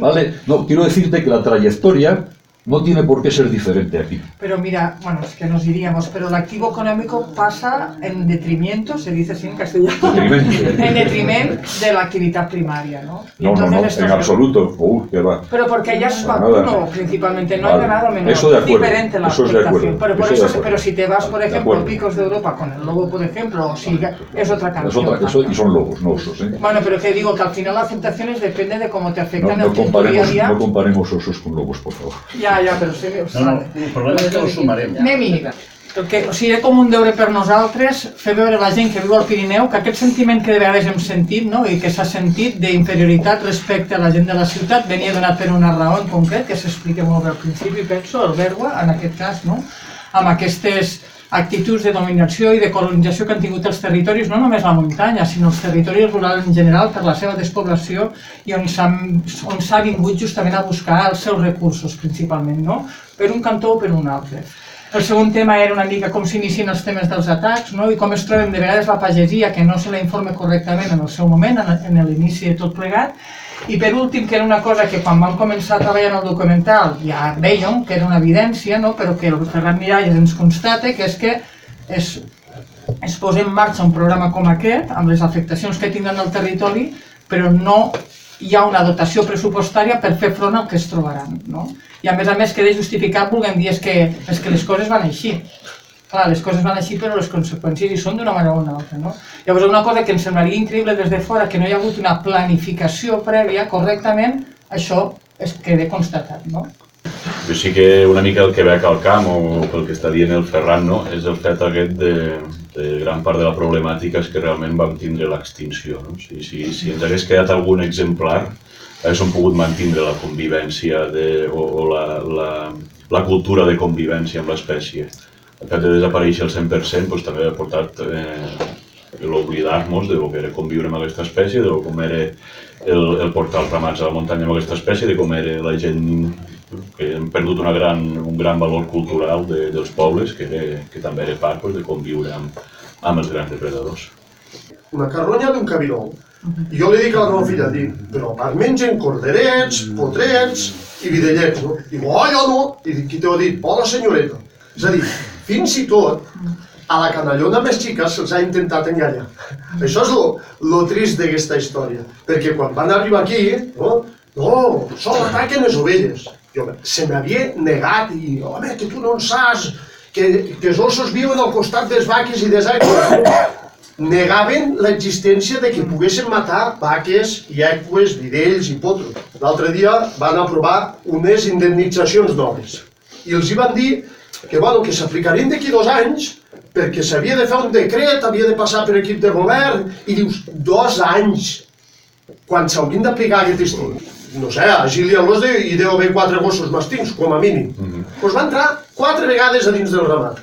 ¿Vale? No, quiero decirte que la trayectoria no tiene por qué ser diferente aquí.
Pero mira, bueno, es que nos diríamos, pero el activo económico pasa en detrimento, se dice así en castellano, en detrimento de la actividad primaria, ¿no?
No, no, no, en
es-
absoluto. Uh, qué va.
Pero porque allá es vacuno principalmente, no hay
Vale.
ganado menor.
Eso de acuerdo,
diferente la
eso es de acuerdo,
Pero, por
eso
eso, pero si te vas, por ejemplo, a. Picos de Europa con el lobo, por ejemplo, o si es otra
Es
canción.
otra, eso, y son lobos, no osos. ¿eh?
Bueno, pero que digo que al final las afectaciones depende de cómo te
No,
afectan
no
el tu día a día.
no comparemos osos con lobos, por favor.
Ja, ja, però sí,
No, no, el problema és que ho sumarem.
Anem-hi. Que, o sigui, era com un deure per nosaltres fer veure a la gent que viu al Pirineu que aquest sentiment que de vegades hem sentit no? i que s'ha sentit d'inferioritat respecte a la gent de la ciutat venia donat per una raó en concret que s'explica molt bé al principi, penso, el Bergua, en aquest cas, no? amb aquestes actituds de dominació i de colonització que han tingut els territoris, no només la muntanya, sinó els territoris rurals en general per la seva despoblació i on s'ha vingut justament a buscar els seus recursos principalment, no? per un cantó o per un altre. El segon tema era una mica com s'inicien els temes dels atacs no? i com es troben de vegades la pagesia que no se la informa correctament en el seu moment, en, en l'inici de tot plegat, i per últim, que era una cosa que quan vam començar a treballar en el documental ja vèiem que era una evidència, no? però que el Ferran Miralles ens constata, que és que es, es posa en marxa un programa com aquest, amb les afectacions que tindran al territori, però no hi ha una dotació pressupostària per fer front al que es trobaran. No? I a més a més queda justificat, vulguem dir, és que, és que les coses van així. Clar, les coses van així, però les conseqüències hi són d'una manera o una altra. No? Llavors, una cosa que ens semblaria increïble des de fora, que no hi ha hagut una planificació prèvia correctament, això es queda constatat. No?
Jo sí que una mica el que veig al camp, o pel que està dient el Ferran, no? és el fet aquest de, de gran part de la problemàtica és que realment vam tindre l'extinció. No? Si, si, si ens hagués quedat algun exemplar, haguéssim pogut mantindre la convivència de, o, o la, la, la cultura de convivència amb l'espècie. El fet de desaparèixer el 100% doncs, també ha portat eh, l'oblidar-nos de lo que era conviure amb aquesta espècie, de com era el, el portar els ramats a la muntanya amb aquesta espècie, de com era la gent que hem perdut una gran, un gran valor cultural de, dels pobles, que, era, que també era part pues, de conviure amb, amb els grans depredadors.
Una carronya d'un cabirol. I jo li dic a la meva filla, dic, però a part mengen corderets, potrets i videllets, no? Diu, oh, jo no! I dic, qui t'ho ha dit? Oh, la senyoreta. És a dir, fins i tot a la canallona més xica se'ls ha intentat enganyar. Això és lo, lo trist d'aquesta història. Perquè quan van arribar aquí, no, no, sol ataquen les ovelles. Jo, se m'havia negat i, home, que tu no en saps, que, que els ossos viuen al costat dels vaques i des aigües negaven l'existència de que poguessin matar vaques, lleques, vidells i potros. L'altre dia van aprovar unes indemnitzacions noves i els hi van dir que, bueno, que s'aplicarien d'aquí dos anys perquè s'havia de fer un decret, havia de passar per equip de govern i dius, dos anys quan s'haurien d'aplicar aquest estiu. No sé, a Gili Alós hi deu haver quatre gossos mastins, com a mínim. Doncs mm -hmm. pues va entrar quatre vegades a dins del ramat.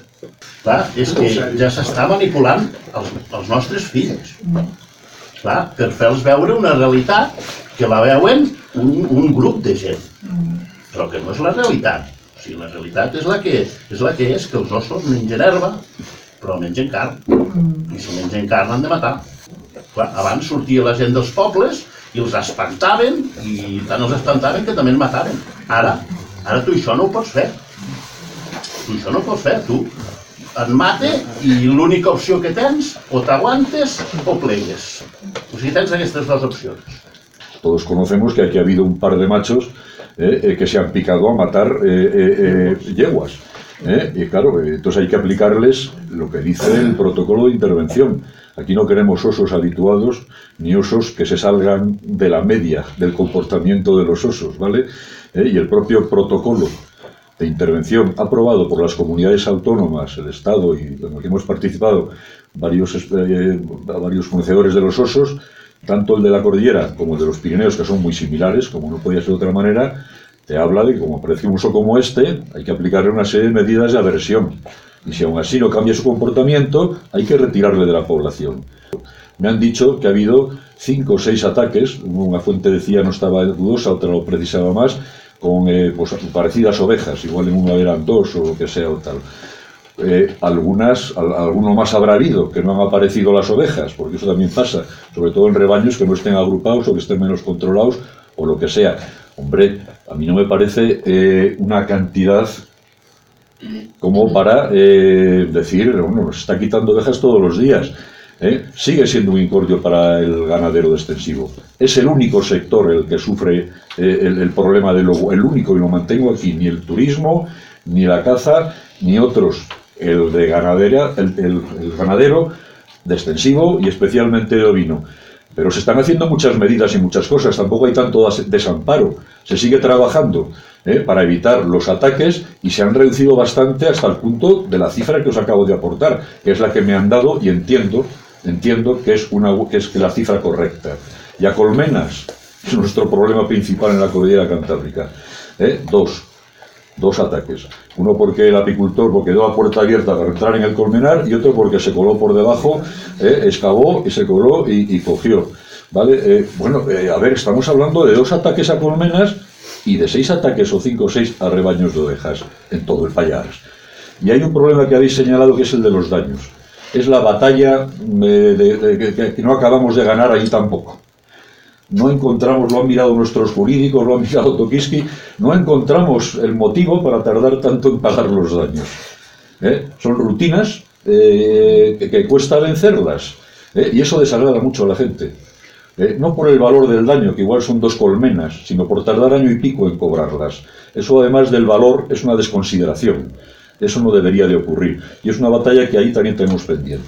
Clar, és que ja s'està manipulant els, els nostres fills. Clar, per fer-los veure una realitat que la veuen un, un grup de gent, però que no és la realitat. O sigui, la realitat és la que és, la que és que els ossos mengen herba, però mengen carn. I si mengen carn han de matar. Clar, abans sortia la gent dels pobles i els espantaven i tant els espantaven que també els mataven. Ara, ara tu això no ho pots fer. Tu això no ho pots fer. Tu et mate i l'única opció que tens o t'aguantes o plegues. O sigui, tens aquestes dues opcions.
Todos conocemos que aquí ha habido un par de machos que se han picado a matar eh, eh, eh yeguas. Y claro, entonces hay que aplicarles lo que dice el protocolo de intervención. Aquí no queremos osos habituados ni osos que se salgan de la media del comportamiento de los osos, ¿vale? Y el propio protocolo de intervención aprobado por las comunidades autónomas, el Estado y en el que hemos participado varios, eh, varios conocedores de los osos, tanto el de la cordillera como el de los Pirineos, que son muy similares, como no podía ser de otra manera, te habla de que como aparece un oso como este, hay que aplicarle una serie de medidas de aversión. Y si aún así no cambia su comportamiento, hay que retirarle de la población. Me han dicho que ha habido cinco o seis ataques, una fuente decía no estaba dudosa, otra lo precisaba más, con eh, pues, parecidas ovejas, igual en uno eran dos o lo que sea o tal. Eh, algunas, alguno más habrá habido, que no han aparecido las ovejas, porque eso también pasa, sobre todo en rebaños que no estén agrupados o que estén menos controlados o lo que sea. Hombre, a mí no me parece eh, una cantidad como para decir, bueno, nos está quitando ovejas todos los días. ¿eh? sigue siendo un incordio para el ganadero extensivo. Es el único sector el que sufre eh, el, problema del lobo, el único, y lo mantengo aquí, ni el turismo, ni la caza, ni otros. El de ganadera, el, ganadero de extensivo y especialmente de ovino. Pero se están haciendo muchas medidas y muchas cosas, tampoco hay tanto desamparo. Se sigue trabajando ¿eh? para evitar los ataques y se han reducido bastante hasta el punto de la cifra que os acabo de aportar, que es la que me han dado y entiendo entiendo que es, una, la cifra correcta. Y a colmenas, es nuestro problema principal en la cordillera cantábrica. ¿eh? Dos, dos ataques. Uno porque el apicultor porque quedó a puerta abierta para entrar en el colmenar y otro porque se coló por debajo, ¿eh? excavó y se coló y, cogió. ¿Vale? Eh, bueno, a ver, estamos hablando de dos ataques a colmenas y de seis ataques o cinco o seis a rebaños de ovejas en todo el Payares. Y hay un problema que habéis señalado que es el de los daños es la batalla que, no acabamos de ganar ahí tampoco. No encontramos, lo han mirado nuestros jurídicos, lo han mirado Tokiski, no encontramos el motivo para tardar tanto en pagar los daños. ¿eh? Son rutinas eh, que, cuesta vencerlas. ¿eh? Y eso desagrada mucho a la gente. ¿eh? no por el valor del daño, que igual son dos colmenas, sino por tardar año y pico en cobrarlas. Eso además del valor es una desconsideración. Eso no debería de ocurrir. Y es una batalla que ahí también tenemos pendiente.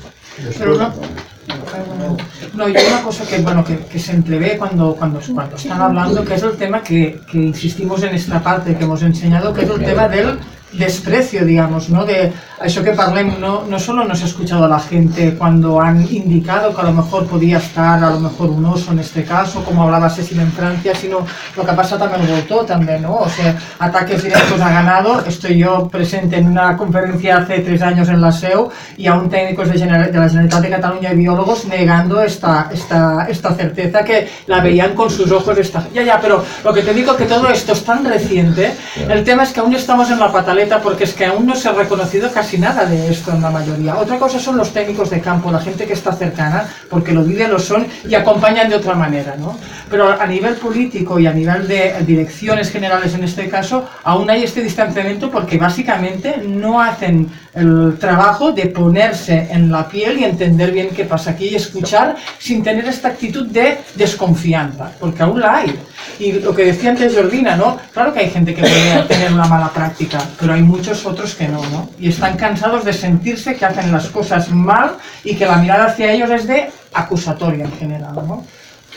No, y hay una cosa que, bueno, que, que se entrevé cuando, cuando, cuando están hablando, que es el tema que, que insistimos en esta parte que hemos enseñado, que es el tema del desprecio, digamos, ¿no? De eso que parlem, no, no solo nos ha escuchado a la gente cuando han indicado que a lo mejor podía estar, a lo mejor un oso en este caso, como hablaba Cecil en Francia, sino lo que pasa también en Voltó también, ¿no? O sea, ataques directos a ganado. Estoy yo presente en una conferencia hace tres años en la SEU y aún técnicos de, General, de la Generalitat de Cataluña y biólogos negando esta, esta, esta certeza que la veían con sus ojos. Esta... Ya, ya, pero lo que te digo que todo esto es tan reciente, el tema es que aún estamos en la pataleta porque es que aún no se ha reconocido casi nada de esto en la mayoría. Otra cosa son los técnicos de campo, la gente que está cercana, porque lo vive, lo son y acompañan de otra manera, ¿no? Pero a nivel político y a nivel de direcciones generales en este caso, aún hay este distanciamiento porque básicamente no hacen el trabajo de ponerse en la piel y entender bien qué pasa aquí y escuchar sin tener esta actitud de desconfianza, porque aún la hay. Y lo que decía antes Jordina, ¿no? Claro que hay gente que puede tener una mala práctica, pero hay muchos otros que no, ¿no? Y están cansados de sentirse que hacen las cosas mal y que la mirada hacia ellos es de acusatoria en general, ¿no?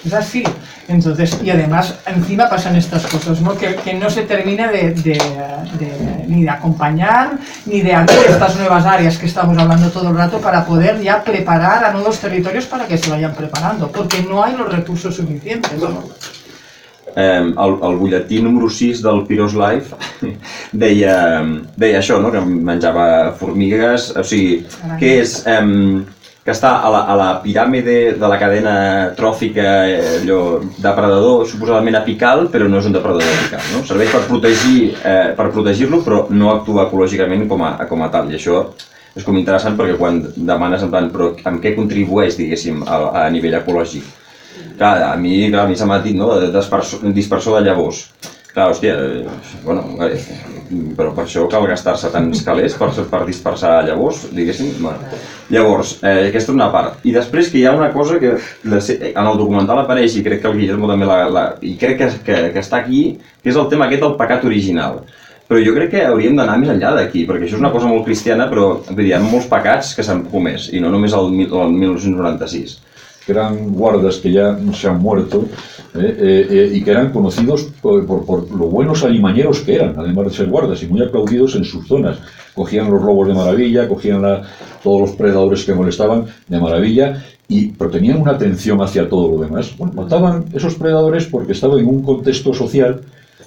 Es así. Entonces, y además, encima pasan estas cosas, ¿no? Que, que no se termina de, de, de- ni de acompañar, ni de abrir estas nuevas áreas que estamos hablando todo el rato para poder ya preparar a nuevos territorios para que se vayan preparando, porque no hay los recursos suficientes, ¿no?
eh, el, el butlletí número 6 del Piros Life deia, deia això, no? que menjava formigues, o sigui, que és... Eh, que està a la, a la piràmide de la cadena tròfica eh, allò, depredador, suposadament apical, però no és un depredador apical. No? Serveix per protegir eh, per protegir-lo, però no actua ecològicament com a, com a tal. I això és com interessant perquè quan demanes en plan, però amb què contribueix, diguéssim, a, a nivell ecològic? Clar, a mi, clar, a mi s'ha dit, no?, dispersor, dispersor de llavors. Clar, hòstia, eh, bueno, eh, però per això cal gastar-se tants calés per, per dispersar llavors, diguéssim. Bueno. Llavors, eh, aquesta és una part. I després que hi ha una cosa que se- en el documental apareix, i crec que el Guillermo també la... la I crec que, que, que està aquí, que és el tema aquest del pecat original. Però jo crec que hauríem d'anar més enllà d'aquí, perquè això és una cosa molt cristiana, però dir, hi ha molts pecats que s'han comès, i no només el, el 1996.
Que eran guardas que ya se han muerto eh, eh, eh, y que eran conocidos por, por- lo buenos alimañeros que eran, además de ser guardas, y muy aplaudidos en sus zonas. Cogían los lobos de maravilla, cogían todos los predadores que molestaban de maravilla, y, pero tenían una atención hacia todo lo demás. Bueno, mataban esos predadores porque estaban en un contexto social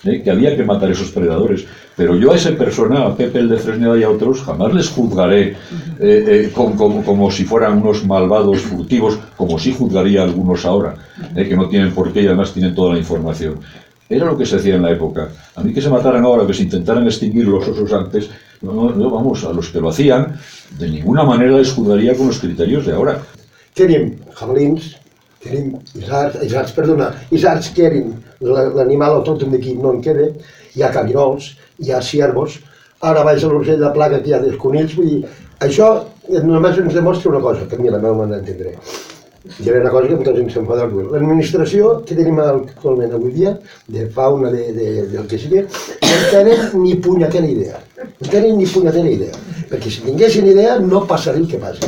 eh, que había que matar esos predadores. Pero yo a ese persona, a Pepe el de Fresneda y a otros, jamás les juzgaré eh, eh, con- como, como si fueran unos malvados furtivos, como sí juzgaría a algunos ahora, eh, que no tienen por qué y además tienen toda la información. Era lo que se hacía en la época. A mí que se mataran ahora, que se intentaran extinguir los osos antes, no, no, no, vamos, a los que lo hacían, de ninguna manera les juzgaría con los criterios de ahora.
Tenim jabalins, tenim isards, isards, perdona, isards que l'animal autòcton d'aquí no en queda, hi ha cabinols, hi ha ciervos, ara vaig a l'Urgell de Plaga que hi ha dels conills, vull dir, això només ens demostra una cosa, que a mi la meva manera d'entendre. I era una cosa que molta gent se'n pot dir. L'administració que tenim actualment avui dia, de fauna, de, de, del que sigui, no tenen ni punyetera idea. No tenen ni punyetera idea. Perquè si tinguessin idea no passaria el que passa.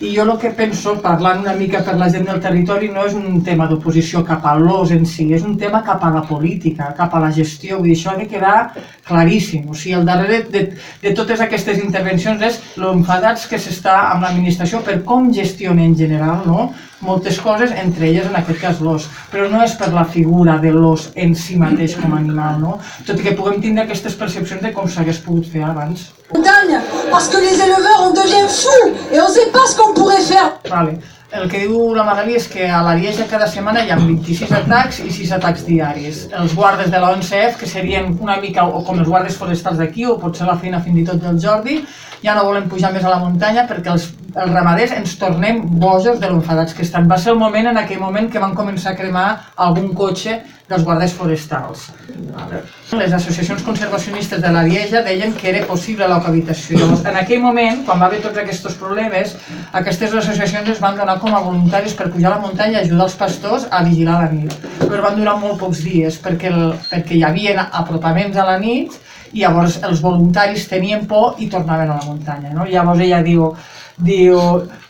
I jo el que penso, parlant una mica per la gent del territori, no és un tema d'oposició cap a l'os en si, és un tema cap a la política, cap a la gestió, vull dir, això ha de quedar claríssim. O sigui, al darrere de, de totes aquestes intervencions és l'enfadats que s'està amb l'administració per com gestiona en general, no? Moltes coses, entre elles en aquest cas l'os, però no és per la figura de l'os en si mateix com a animal, no? Tot i que puguem tindre aquestes percepcions de com s'hagués pogut fer abans.
montagne, parce que les éleveurs, on devient fous et on sait pas ce qu'on pourrait faire.
Vale. El que diu la Magali és que a l'Arieja cada setmana hi ha 26 atacs i 6 atacs diaris. Els guardes de la 11F, que serien una mica o com els guardes forestals d'aquí, o potser la feina fins i tot del Jordi, ja no volen pujar més a la muntanya perquè els, els ramaders ens tornem bojos de l'enfadats que estan. Va ser el moment, en aquell moment, que van començar a cremar algun cotxe dels guardes forestals. Les associacions conservacionistes de la Lieja deien que era possible la cohabitació. En aquell moment, quan va haver tots aquests problemes, aquestes associacions es van donar com a voluntaris per pujar a la muntanya i ajudar els pastors a vigilar la nit. Però van durar molt pocs dies perquè, el, perquè hi havia apropaments a la nit i llavors els voluntaris tenien por i tornaven a la muntanya. No? Llavors ella diu, diu,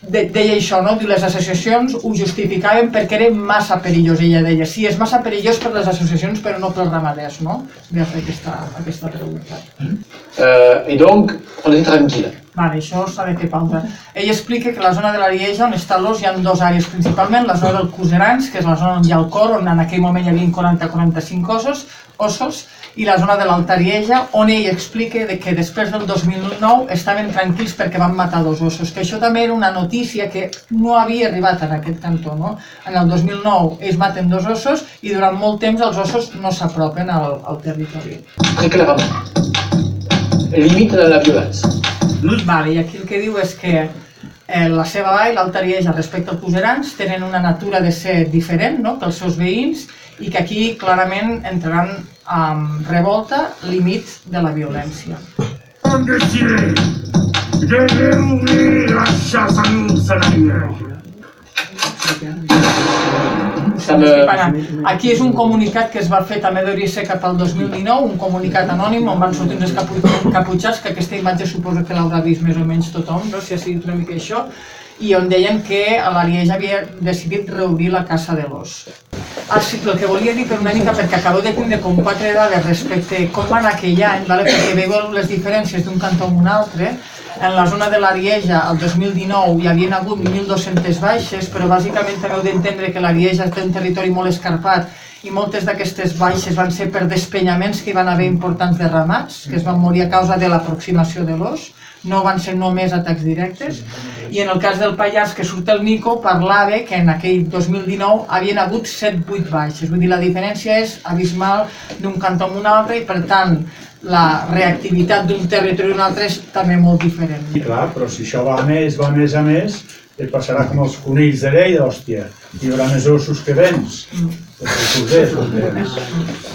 de, deia això, no? Diu, les associacions ho justificaven perquè era massa perillós, ella deia. Sí, és massa perillós per les associacions, però no pels ramaders, no? A fer aquesta, aquesta pregunta.
Euh, et donc, on est tranquille.
Vale, això s'ha de fer pausa. Ell explica que la zona de l'Arieja, on està l'os, hi ha dues àrees principalment, la zona del Cuserans, que és la zona on hi ha el cor, on en aquell moment hi havia 40-45 ossos, ossos, i la zona de l'Altarieja, on ell explica que després del 2009 estaven tranquils perquè van matar dos ossos, que això també era una notícia que no havia arribat en aquest cantó. No? En el 2009 ells maten dos ossos i durant molt temps els ossos no s'apropen al, al territori.
Très clairement. Limite de la violència.
Vale, I aquí el que diu és que eh, la seva vall, l'Altarieja, respecte al Pugerans, tenen una natura de ser diferent no? que els seus veïns i que aquí clarament entraran amb revolta, límit de la violència. Aquí és un comunicat que es va fer també d'Orice cap al 2019, un comunicat anònim on van sortir uns capu caputxats, que aquesta imatge suposo que l'haurà vist més o menys tothom, no? si ha sigut una mica això, i on deien que l'Ariella havia decidit reobrir la Casa de l'Os. Ah, sí, el que volia dir per una mica, perquè acabo de tindre com quatre dades respecte com va anar aquell any, vale? perquè veieu les diferències d'un cantó a un altre, en la zona de l'Arieja, el 2019, hi havia hagut 1.200 baixes, però bàsicament també heu d'entendre que l'Arieja té un territori molt escarpat i moltes d'aquestes baixes van ser per despenyaments que hi van haver importants de ramats, que es van morir a causa de l'aproximació de l'os, no van ser només atacs directes, i en el cas del Pallars, que surt el Nico, parlava que en aquell 2019 havien hagut 7-8 baixes, vull dir, la diferència és abismal d'un cantó a un altre i per tant la reactivitat d'un territori a un altre és també molt diferent.
I clar, però si això va a més, va a més a més, et passarà com els conills de llei, hòstia. Hi haurà més ossos que vents.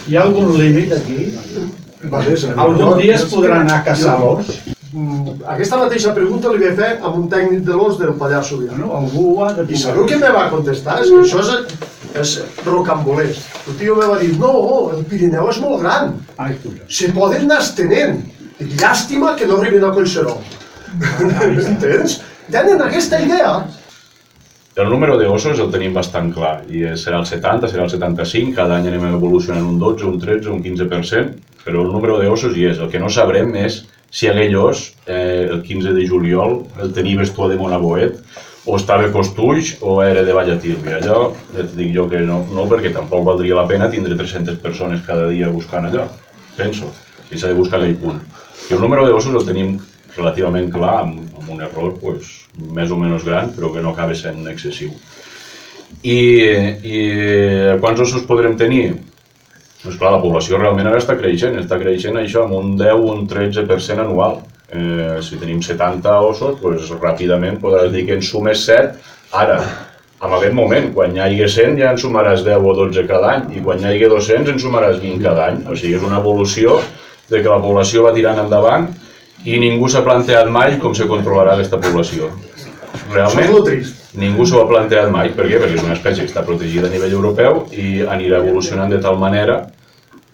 Hi ha algun límit aquí? Algun dia es podrà anar a caçar l'os?
Mm, Aquesta mateixa pregunta li vaig fer a un tècnic de l'os del Pallars Sobirà.
No, algú ha de
I sabeu què me va contestar? És que això és, és rocambolès. El tio me va dir, no, el Pirineu és molt gran.
Ai.
Se poden anar estenent. Dic, llàstima que no arribin a Collseró. Entens? Tenen aquesta idea.
El número de ossos el tenim bastant clar, i serà el 70, serà el 75, cada any anem evolucionant un 12, un 13, un 15%, però el número de ossos hi és. El que no sabrem és si aquell os, eh, el 15 de juliol, el tenies tu de Monaboet, o estava Costuix o era de Vallatilbi. Allò et dic jo que no, no, perquè tampoc valdria la pena tindre 300 persones cada dia buscant allò, penso, i s'ha de buscar aquell punt. I el número de ossos el tenim relativament clar, amb, amb un error pues, més o menys gran, però que no acaba sent excessiu. I, i quants ossos podrem tenir? Doncs clar, la població realment ara està creixent, està creixent això amb un 10 o un 13% anual. Eh, si tenim 70 ossos, doncs ràpidament podràs dir que en sumes 7. Ara, en aquest moment, quan hi hagi 100 ja en sumaràs 10 o 12 cada any, i quan hi hagi 200 en sumaràs 20 cada any. O sigui, és una evolució de que la població va tirant endavant i ningú s'ha planteat mai com se controlarà aquesta població. Realment, ningú s'ho ha plantejat mai. Per què? Perquè és una espècie que està protegida a nivell europeu i anirà evolucionant de tal manera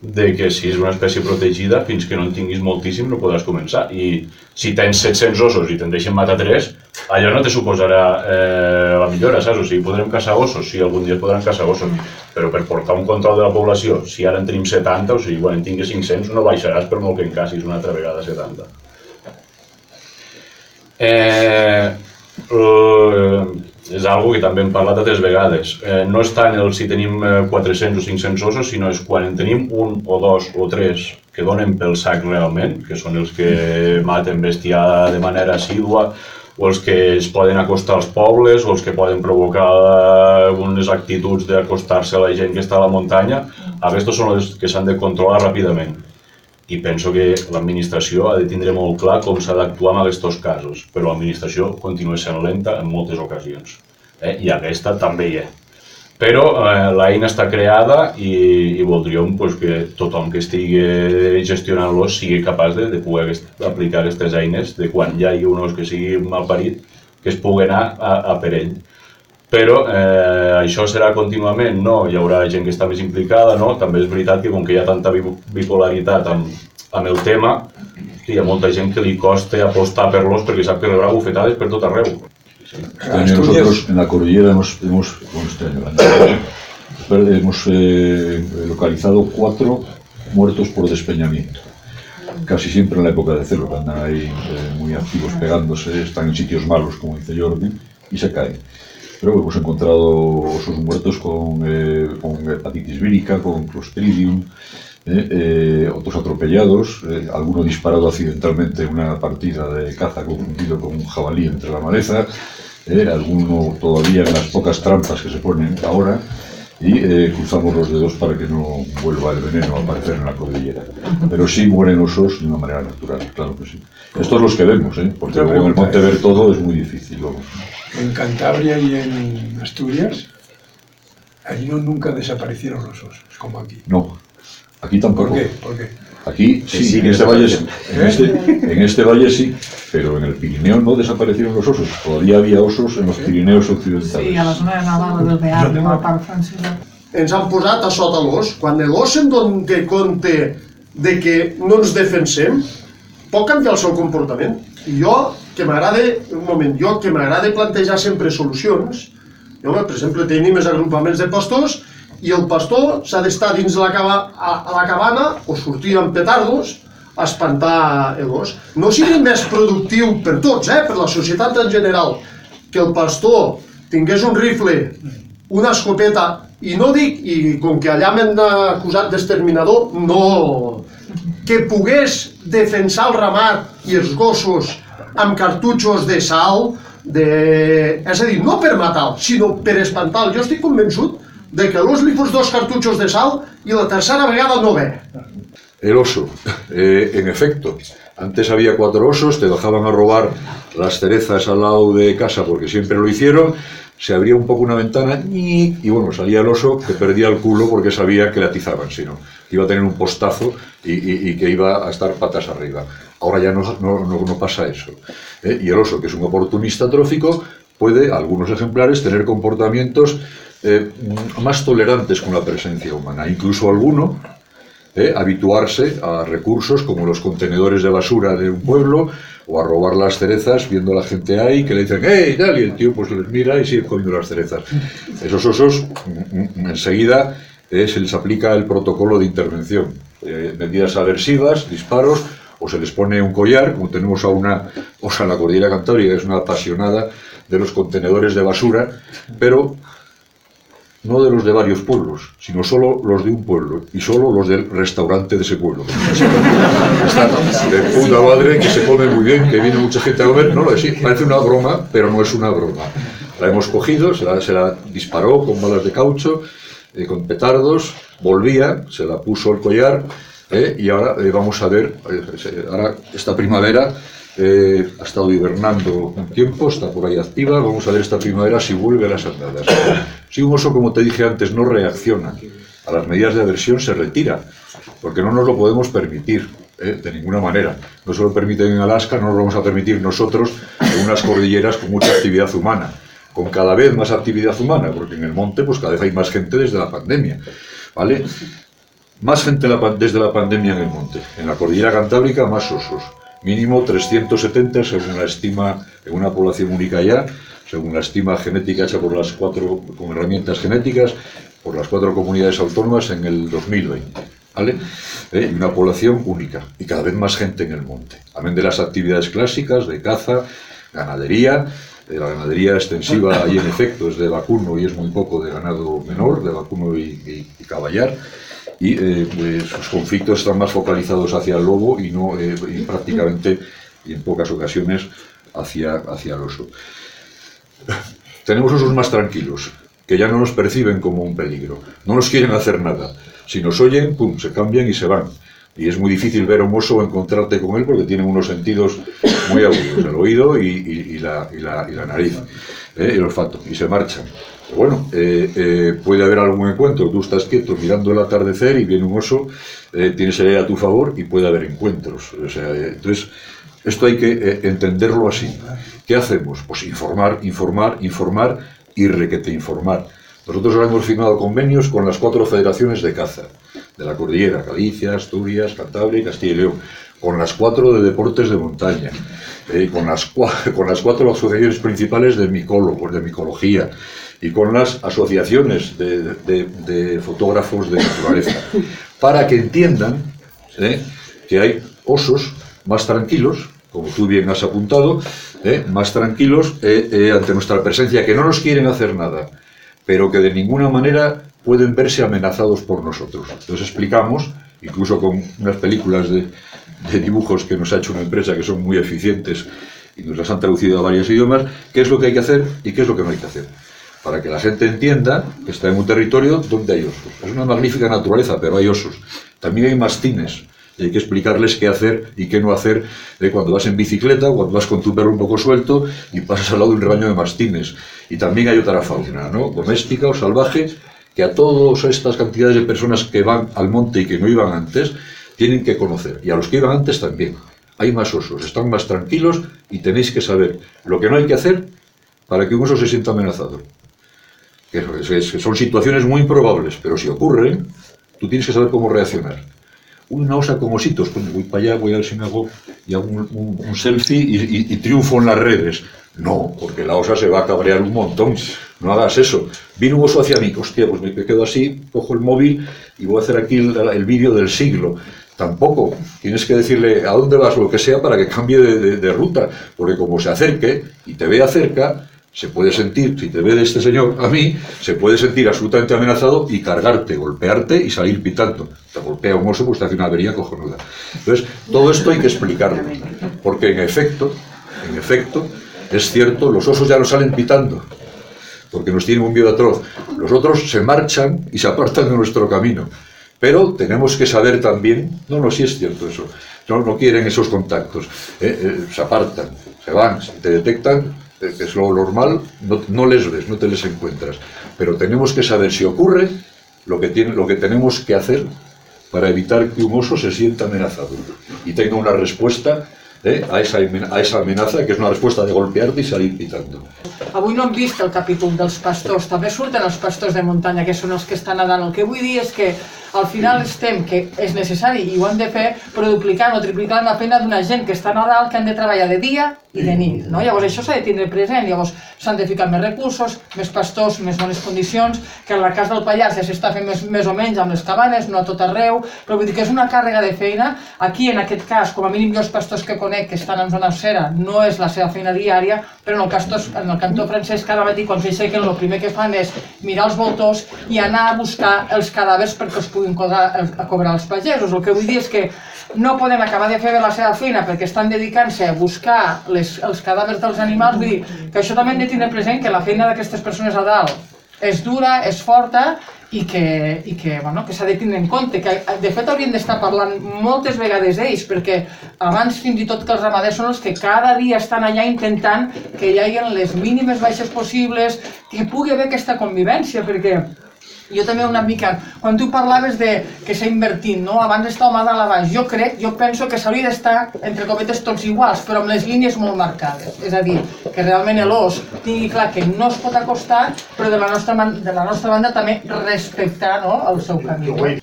de que si és una espècie protegida, fins que no en tinguis moltíssim no podràs començar. I si tens 700 ossos i te'n deixen matar 3, allò no te suposarà eh, la millora, saps? O sigui, podrem caçar ossos, sí, algun dia podran caçar ossos, però per portar un control de la població, si ara en tenim 70, o sigui, quan en tinguis 500, no baixaràs per molt que en cacis una altra vegada 70. Eh, eh, és algo que també hem parlat altres vegades. Eh, no és tant el si tenim eh, 400 o 500 ossos, sinó és quan en tenim un o dos o tres que donen pel sac realment, que són els que maten bestiar de manera assídua, o els que es poden acostar als pobles, o els que poden provocar algunes actituds d'acostar-se a la gent que està a la muntanya, aquests són els que s'han de controlar ràpidament. I penso que l'administració ha de tindre molt clar com s'ha d'actuar en aquests casos, però l'administració continua sent lenta en moltes ocasions. Eh? I aquesta també hi és. Però eh, l'eina està creada i, i voldríem pues, que tothom que estigui gestionant-los sigui capaç de, de poder aquest, aplicar aquestes eines de quan ja hi ha un os que sigui malparit, que es pugui anar a, a per ell. Però eh, això serà contínuament, no? Hi haurà gent que està més implicada, no? També és veritat que com que hi ha tanta bi- bipolaritat amb, amb el tema, hi ha molta gent que li costa apostar per l'os perquè sap que rebrà bufetades per tot arreu.
Año nosotros en la cordillera hemos, hemos, bueno, este hemos eh, localizado cuatro muertos por despeñamiento. Casi siempre en la época de celo, que andan ahí eh, muy activos pegándose, están en sitios malos, como dice Jordi, y se caen. Pero hemos encontrado osos muertos con, eh, con hepatitis vírica, con Clostridium, eh, eh, otros atropellados, alguno disparado accidentalmente en una partida de caza confundido con un jabalí entre la maleza, alguno todavía en las pocas trampas que se ponen ahora, y cruzamos los dedos para que no vuelva el veneno a aparecer en la cordillera. Pero sí mueren osos de una manera natural, claro que sí. Estos los que vemos, ¿eh? porque luego en el monte ver todo es muy difícil. vamos.
En Cantabria y en Asturias, allí no, nunca desaparecieron los osos, como aquí.
No, aquí tampoco.
¿Por qué? ¿Por qué?
Aquí sí,
sigue
en este, valle, sí. en, este, en este valle sí, pero en el Pirineo no desaparecieron los osos. Todavía había osos en los Pirineos occidentales.
Sí, a la zona de Navarra del Bearn, a la part francesa.
ens han posat a sota l'os, quan l'os se'n dona compte de que no ens defensem, pot canviar el seu comportament. I jo, que m'agrada, un moment, jo que m'agrada plantejar sempre solucions, jo, per exemple, tenim els agrupaments de pastors i el pastor s'ha d'estar dins la, cava, a, a la cabana o sortir amb petardos a espantar l'os. No sigui més productiu per tots, eh, per la societat en general, que el pastor tingués un rifle, una escopeta, i no dic, i com que allà m'han acusat d'exterminador, no, que pogués defensar el ramat i els gossos amb cartutxos de sal, de... és a dir, no per matar, sinó per espantar. Jo estic convençut de que l'os li fos dos cartutxos de sal i la tercera vegada no ve.
El oso. Eh, en efecto, antes había cuatro osos, te dejaban a robar las cerezas al lado de casa porque siempre lo hicieron, se abría un poco una ventana y bueno, salía el oso que perdía el culo porque sabía que le atizaban, sino que iba a tener un postazo y, y- y que iba a estar patas arriba. Ahora ya no, no, no- pasa eso. ¿eh? Y el oso, que es un oportunista trófico, puede, algunos ejemplares, tener comportamientos eh, más tolerantes con la presencia humana. Incluso alguno ¿eh? habituarse a recursos como los contenedores de basura de un pueblo o a robar las cerezas viendo a la gente ahí que le dicen ¡Hey! Tal, y el tío pues les mira y sigue comiendo las cerezas. Esos osos mm, mm, enseguida se les aplica el protocolo de intervención. Medidas aversivas, disparos, o se les pone un collar, como tenemos a una osa en la cordillera cantábrica, es una apasionada de los contenedores de basura, pero no de los de varios pueblos, sino solo los de un pueblo y solo los del restaurante de ese pueblo. Están de puta madre, que se come muy bien, que viene mucha gente a comer. No, no, sí, parece una broma, pero no es una broma. La hemos cogido, se la, se la disparó con balas de caucho, eh, con petardos, volvía, se la puso el collar eh, y ahora eh, vamos a ver, eh, ahora esta primavera ha estado hibernando un tiempo, está por ahí activa, vamos a ver esta primavera si vuelve a las andadas. Si un oso, como te dije antes, no reacciona a las medidas de aversión, se retira, porque no nos lo podemos permitir. de ninguna manera. No se lo permiten en Alaska, no lo vamos a permitir nosotros en unas cordilleras con mucha actividad humana, con cada vez más actividad humana, porque en el monte pues cada vez hay más gente desde la pandemia, ¿vale? Más gente desde la pandemia en el monte. En la cordillera cantábrica, más osos. Mínimo 370 según la estima, en una población única ya, según la estima genética hecha por las cuatro, con herramientas genéticas, por las cuatro comunidades autónomas en el 2020. ¿Vale? Eh, y una población única. Y cada vez más gente en el monte. Amén de las actividades clásicas de caza, ganadería. eh, la ganadería extensiva ahí en efecto es de vacuno y es muy poco de ganado menor, de vacuno y, y- y caballar y eh, pues, sus conflictos están más focalizados hacia el lobo y no eh, prácticamente en pocas ocasiones hacia, hacia el oso. Tenemos osos más tranquilos, que ya no nos perciben como un peligro, no nos quieren hacer nada. Si nos oyen, pum, se cambian y se van. Y es muy difícil ver a un oso o encontrarte con él porque tienen unos sentidos muy agudos, el oído y, y- y la- y la nariz, ¿eh? el olfato, y se marchan. Bueno, eh, eh, puede haber algún encuentro. Tú estás quieto mirando el atardecer y viene un oso, eh, tienes el aire a tu favor y puede haber encuentros. O sea, eh, entonces, esto hay que entenderlo así. ¿Qué hacemos? Pues informar, informar, informar y requete informar. Nosotros hemos firmado convenios con las cuatro federaciones de caza, de la cordillera, Galicia, Asturias, Cantabria y Castilla y León, con las cuatro de deportes de montaña, eh, con, las, cua- con las cuatro asociaciones principales de micólogos, de micología, y con las asociaciones de, fotógrafos de naturaleza, para que entiendan ¿eh? que hay osos más tranquilos, como tú bien has apuntado, ¿eh? más tranquilos eh, ante nuestra presencia, que no nos quieren hacer nada, pero que de ninguna manera pueden verse amenazados por nosotros. Entonces explicamos, incluso con unas películas de, de dibujos que nos ha hecho una empresa que son muy eficientes y nos las han traducido a varios idiomas, qué es lo que hay que hacer y qué es lo que no hay que hacer. Para que la gente entienda que está en un territorio donde hay osos. Es una magnífica naturaleza, pero hay osos. También hay mastines. Y hay que explicarles qué hacer y qué no hacer eh, cuando vas en bicicleta, cuando vas con tu perro un poco suelto y pasas al lado de un rebaño de mastines. Y también hay otra fauna, ¿no? Doméstica o salvaje, que a todas estas cantidades de personas que van al monte y que no iban antes, tienen que conocer. Y a los que iban antes también. Hay más osos, están más tranquilos y tenéis que saber lo que no hay que hacer para que un oso se sienta amenazado. Que son situaciones muy improbables, pero si ocurren, tú tienes que saber cómo reaccionar. Una osa con ositos, pues voy para allá, voy a ver si me hago y hago un, selfie y, triunfo en las redes. No, porque la osa se va a cabrear un montón. No hagas eso. Vino un oso hacia mí, hostia, pues me quedo así, cojo el móvil y voy a hacer aquí el, vídeo del siglo. Tampoco. Tienes que decirle a dónde vas lo que sea para que cambie de- de ruta. Porque como se acerque y te vea cerca, se puede sentir, si te ve de este señor a mí, se puede sentir absolutamente amenazado y cargarte, golpearte y salir pitando. Te golpea un oso, pues te hace una avería cojonuda. Entonces, todo esto hay que explicarlo. Porque en efecto, en efecto, es cierto, los osos ya no salen pitando. Porque nos tienen un miedo atroz. Los otros se marchan y se apartan de nuestro camino. Pero tenemos que saber también, no, no, sí es cierto eso, no, no quieren esos contactos, eh, eh, se apartan, se van, te detectan, que es lo normal, no, no les ves, no te les encuentras. Pero tenemos que saber si ocurre lo que, tiene, lo que tenemos que hacer para evitar que un oso se sienta amenazado y tenga una respuesta eh, a, esa, a esa amenaza, que es una respuesta de golpearte y salir pitando.
Avui no hem vist el capítol dels pastors, també surten els pastors de muntanya, que són els que estan nedant. El que vull dir és que al final estem, que és necessari i ho hem de fer, però duplicant o triplicant la feina d'una gent que està a dalt, que han de treballar de dia i de nit. No? Llavors això s'ha de tindre present, llavors s'han de ficar més recursos, més pastors, més bones condicions, que en la casa del Pallars ja s'està fent més, més o menys amb les cabanes, no a tot arreu, però vull dir que és una càrrega de feina. Aquí, en aquest cas, com a mínim jo els pastors que conec que estan en zona cera, no és la seva feina diària, però en el, castor, en el cantó francès cada matí quan s'aixequen el primer que fan és mirar els voltors i anar a buscar els cadàvers perquè els puguin cobrar, a cobrar els pagesos. El que vull dir és que no podem acabar de fer bé la seva feina perquè estan dedicant-se a buscar les, els cadàvers dels animals, vull dir que això també hem de tenir present que la feina d'aquestes persones a dalt és dura, és forta i que, i que, bueno, que s'ha de tenir en compte, que de fet haurien d'estar parlant moltes vegades d'ells, perquè abans fins i tot que els ramaders són els que cada dia estan allà intentant que hi hagi les mínimes baixes possibles, que pugui haver aquesta convivència, perquè jo també una mica, quan tu parlaves de que s'ha invertit, no? abans estava mà dalt a baix, jo crec, jo penso que s'hauria d'estar, entre cometes, tots iguals, però amb les línies molt marcades. És a dir, que realment l'os tingui clar que no es pot acostar, però de la nostra, man- de la nostra banda també respectar no? el seu camí.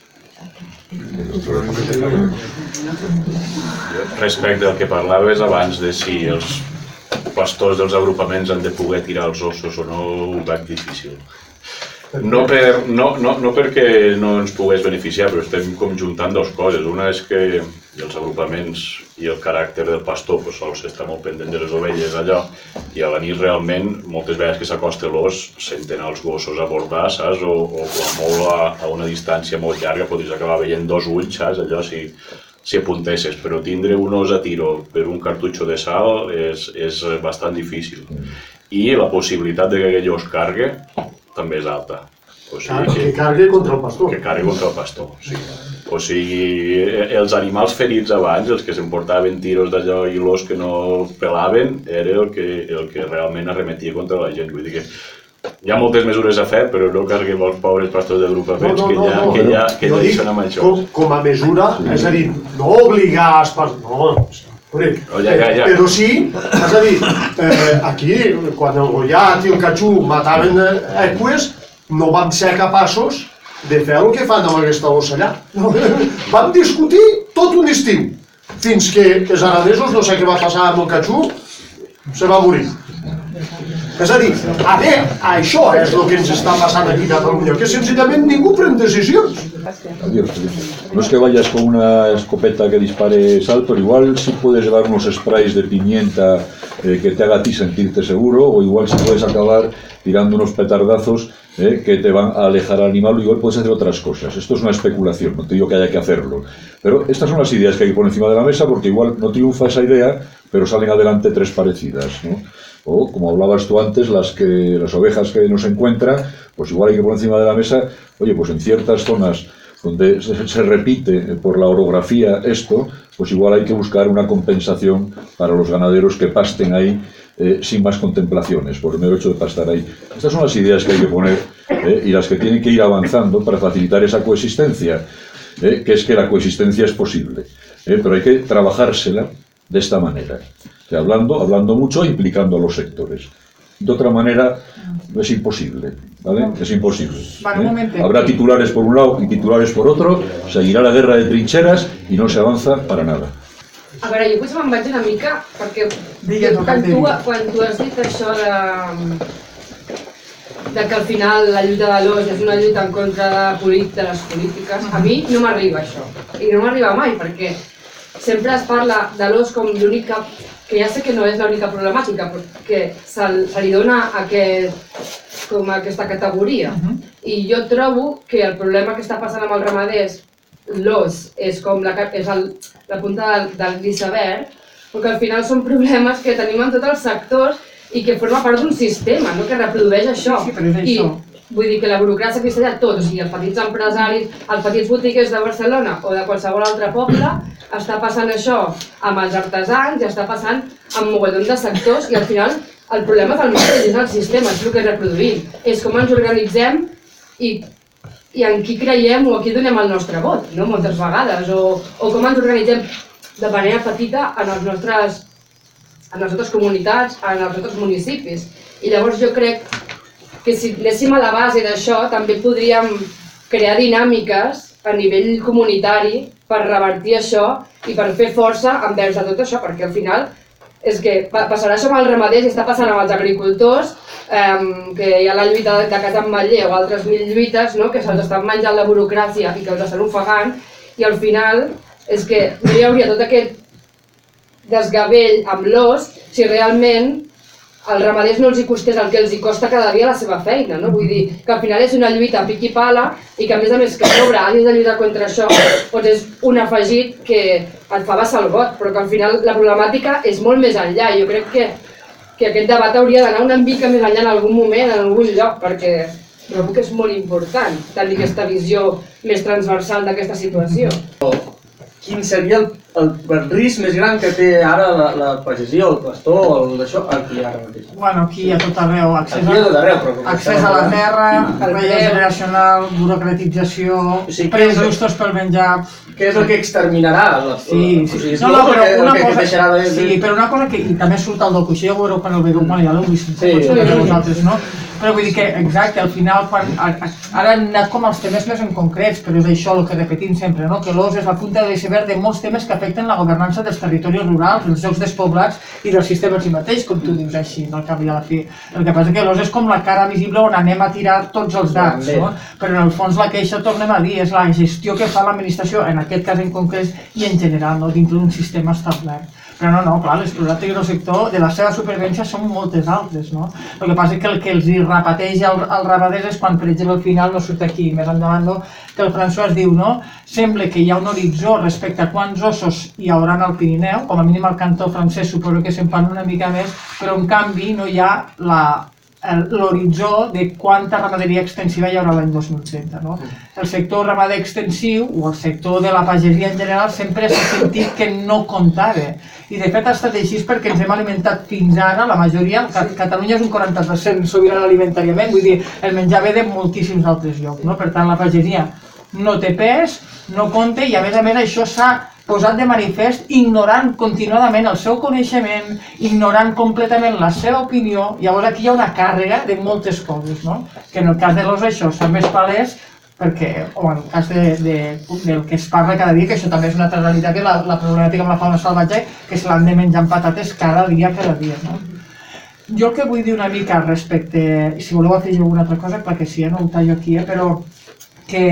Respecte al que parlaves abans de si els pastors dels agrupaments han de poder tirar els ossos o no, ho veig difícil. No, per, no, no, no perquè no ens pogués beneficiar, però estem conjuntant dues coses. Una és que els agrupaments i el caràcter del pastor pues, sols està molt pendent de les ovelles allò, i a la nit realment, moltes vegades que s'acosta l'os, senten els gossos a bordar, saps? O, o a molt a, a una distància molt llarga podries acabar veient dos ulls, saps? Allò si, si apuntesses, però tindre un os a tiro per un cartutxo de sal és, és bastant difícil. I la possibilitat de que aquell os cargue també és alta. O
Car- que cargue contra el pastor.
Que cargue contra el pastor, sí. O sigui, eh, els animals ferits abans, els que s'emportaven tiros d'allò i l'os que no pelaven, era el que, el que realment arremetia contra la gent. Vull dir que hi ha moltes mesures a fer, però no carreguem els pobres pastors de grup a pets, que ja, que ja, que ja hi
dic
són amb això.
Com, com a mesura, és a dir, no obligar els pas... No,
No, ja, ja, ja.
Però sí, és a dir, eh, aquí, quan el Goiat i el Catxú mataven eh, eques, no vam ser capaços de fer el que fan amb aquesta ossa allà. No, vam discutir tot un estiu, fins que els aranesos, no sé què va passar amb el Catxú, se va morir. És a dir, a veure, això és el que ens està passant aquí a Catalunya, que senzillament ningú pren decisions.
Adiós. No es que vayas con una escopeta que dispare sal, pero igual sí puedes llevar unos sprays de pimienta eh, que te haga a ti sentirte seguro, o igual sí puedes acabar tirando unos petardazos eh, que te van a alejar al animal, o igual puedes hacer otras cosas. Esto es una especulación, no te digo que haya que hacerlo. Pero estas son las ideas que hay que poner encima de la mesa, porque igual no triunfa esa idea, pero salen adelante tres parecidas. O, como hablabas tú antes, las, que, las ovejas que no se encuentran, pues igual hay que poner encima de la mesa, oye, pues en ciertas zonas donde se, repite por la orografía esto, pues igual hay que buscar una compensación para los ganaderos que pasten ahí eh, sin más contemplaciones, por el mero hecho de pastar ahí. Estas son las ideas que hay que poner eh, y las que tienen que ir avanzando para facilitar esa coexistencia, eh, que es que la coexistencia es posible, pero hay que trabajársela de esta manera, que hablando, hablando mucho, e implicando a los sectores. De otra manera, es imposible, ¿vale? Es imposible. ¿eh? Habrá titulares por un lado y titulares por otro, seguirá la guerra de trincheras y no se avanza para nada.
A veure, jo potser me'n vaig una mica, perquè
Digues
quan, tu, quan tu has dit això de, de que al final la lluita de l'os és una lluita en contra de, polit, de les polítiques, a mi no m'arriba això. I no m'arriba mai, perquè sempre es parla de l'os com l'única, que ja sé que no és l'única problemàtica, però que se, se li dona aquest, com aquesta categoria. I jo trobo que el problema que està passant amb els ramaders, l'os és com la, és el, la punta del, del l'iceberg, perquè al final són problemes que tenim en tots els sectors i que forma part d'un sistema, no? que reprodueix això.
Sí, sí, però és
I
això.
Vull dir que la burocràcia que està allà tot, o sigui, els petits empresaris, els petits botiguers de Barcelona o de qualsevol altre poble, està passant això amb els artesans i està passant amb mogollon de sectors i al final el problema és el mateix, és el sistema, és el que reproduïm, és com ens organitzem i, i en qui creiem o a qui donem el nostre vot, no? moltes vegades, o, o com ens organitzem de manera petita en els nostres en les nostres comunitats, en els nostres municipis. I llavors jo crec que si anéssim a la base d'això també podríem crear dinàmiques a nivell comunitari per revertir això i per fer força envers de tot això, perquè al final és que pa- passarà això amb els ramaders i està passant amb els agricultors, eh, que hi ha la lluita de, de Casam Matller o altres mil lluites, no? que se'ls estan menjant la burocràcia i que els estan ofegant, i al final és que no hi hauria tot aquest desgavell amb l'os si realment als ramaders no els hi costés el que els hi costa cada dia la seva feina, no? Vull dir que al final és una lluita pic i pala i que a més a més que a sobre hagis de lluitar contra això, doncs és un afegit que et fa baixar el got, però que al final la problemàtica és molt més enllà. Jo crec que, que aquest debat hauria d'anar una mica més enllà en algun moment, en algun lloc, perquè trobo que és molt important tenir aquesta visió més transversal d'aquesta situació.
Quin seria el, el, el risc més gran que té ara la, la pagesia, el pastor, el d'això, aquí ara mateix?
Bueno, aquí ha tot arreu, accés,
Aquí ha tot arreu, però
accés a la terra, relleu. generacional, burocratització,
sigui,
preus
què és-
justos per menjar...
Què és el que exterminarà? La,
Sí,
o
sí.
sigui, és
No, no, però
que,
una
que
cosa,
deixarà de...
sí, però una cosa que i també surt el del coixí, ja ho veureu quan el veieu, bueno, ja l'heu vist,
Sí. sí.
vosaltres, no? Però vull dir que, exacte, al final, quan, ara han anat com els temes més en concrets, però és això el que repetim sempre, no? que l'os és la punta de l'iceberg de molts temes que afecten la governança dels territoris rurals, els llocs despoblats i del sistema en si mateix, com tu dius així, no? al cap i a la fi. El que passa que l'os és com la cara visible on anem a tirar tots els dats, no? però en el fons la queixa, tornem a dir, és la gestió que fa l'administració, en aquest cas en concret, i en general, no? dintre d'un sistema establert. Però no, no, clar, les prioritats del sector de la seva supervivència són moltes altres, no? El que passa és que el que els hi repeteix al, al ramaders és quan, per exemple, al final no surt aquí, més endavant, no? que el François diu, no? Sembla que hi ha un horitzó respecte a quants ossos hi haurà al Pirineu, com a mínim al cantó francès suposo que se'n parla una mica més, però en canvi no hi ha la el- l'horitzó de quanta ramaderia extensiva hi haurà l'any 2030. No? El sector ramader extensiu o el sector de la pagesia en general sempre s'ha sentit que no comptava. I de fet ha estat així perquè ens hem alimentat fins ara, la majoria, Ca- Catalunya és un 40% sobirana alimentàriament, vull dir, el menjar ve de moltíssims altres llocs. No? Per tant, la pagesia no té pes, no compta i a més a més això s'ha posat de manifest ignorant continuadament el seu coneixement, ignorant completament la seva opinió, llavors aquí hi ha una càrrega de moltes coses, no? que en el cas de l'os això s'ha més palès perquè, o en el cas de, de, del que es parla cada dia, que això també és una altra realitat, que la, la problemàtica amb la fauna salvatge, que se l'han de menjar amb patates cada dia, cada dia. No? Jo el que vull dir una mica respecte, si voleu afegir alguna altra cosa, perquè si ja no ho tallo aquí, eh, però que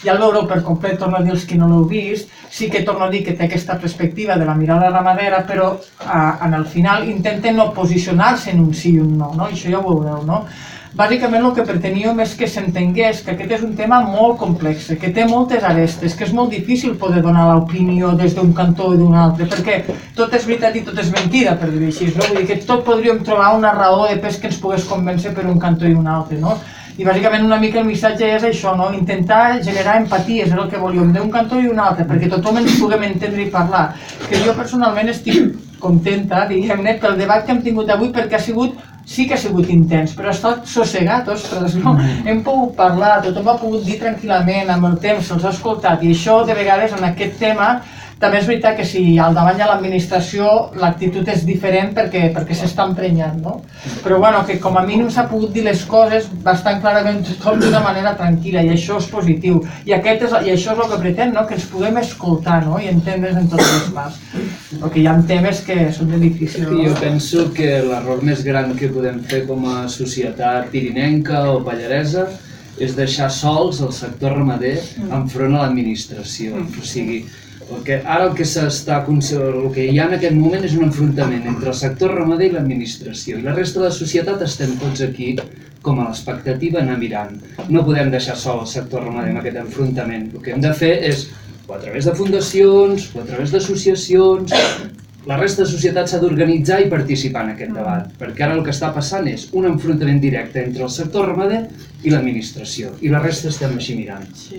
ja el veureu per complet, torno a dir els que no l'heu vist, sí que torno a dir que té aquesta perspectiva de la mirada ramadera, però a, en el final intenten no posicionar-se en un sí i un no, no? I això ja ho veureu, no? Bàsicament el que preteníem és que s'entengués que aquest és un tema molt complex, que té moltes arestes, que és molt difícil poder donar l'opinió des d'un cantó o d'un altre, perquè tot és veritat i tot és mentida, per dir-ho així, no? Vull dir que tot podríem trobar una raó de pes que ens pogués convèncer per un cantó i un altre, no? I bàsicament una mica el missatge és això, no? intentar generar empaties, és el que volíem, d'un cantó i un altre, perquè tothom ens puguem entendre i parlar. Que jo personalment estic contenta, diguem-ne, pel debat que hem tingut avui, perquè ha sigut sí que ha sigut intens, però ha estat sossegat, ostres, no? Hem pogut parlar, tothom ha pogut dir tranquil·lament, amb el temps, se'ls ha escoltat, i això de vegades en aquest tema també és veritat que si al davant hi ha l'administració l'actitud és diferent perquè, perquè s'està emprenyant, no? Però bueno, que com a mínim s'ha pogut dir les coses bastant clarament tothom d'una manera tranquil·la i això és positiu. I, aquest és, i això és el que pretén, no? Que ens puguem escoltar no? i entendre's en tots els parts. Perquè hi ha temes que són de difícil.
Jo penso que l'error més gran que podem fer com a societat pirinenca o pallaresa és deixar sols el sector ramader enfront a l'administració. O sigui, el que, ara el que s'està el que hi ha en aquest moment és un enfrontament entre el sector ramader i l'administració i la resta de la societat estem tots aquí com a l'expectativa anar mirant. No podem deixar sol el sector ramader en aquest enfrontament. El que hem de fer és, o a través de fundacions, o a través d'associacions, la resta de societat s'ha d'organitzar i participar en aquest debat, perquè ara el que està passant és un enfrontament directe entre el sector ramader i l'administració, i la resta estem així mirant.
Sí.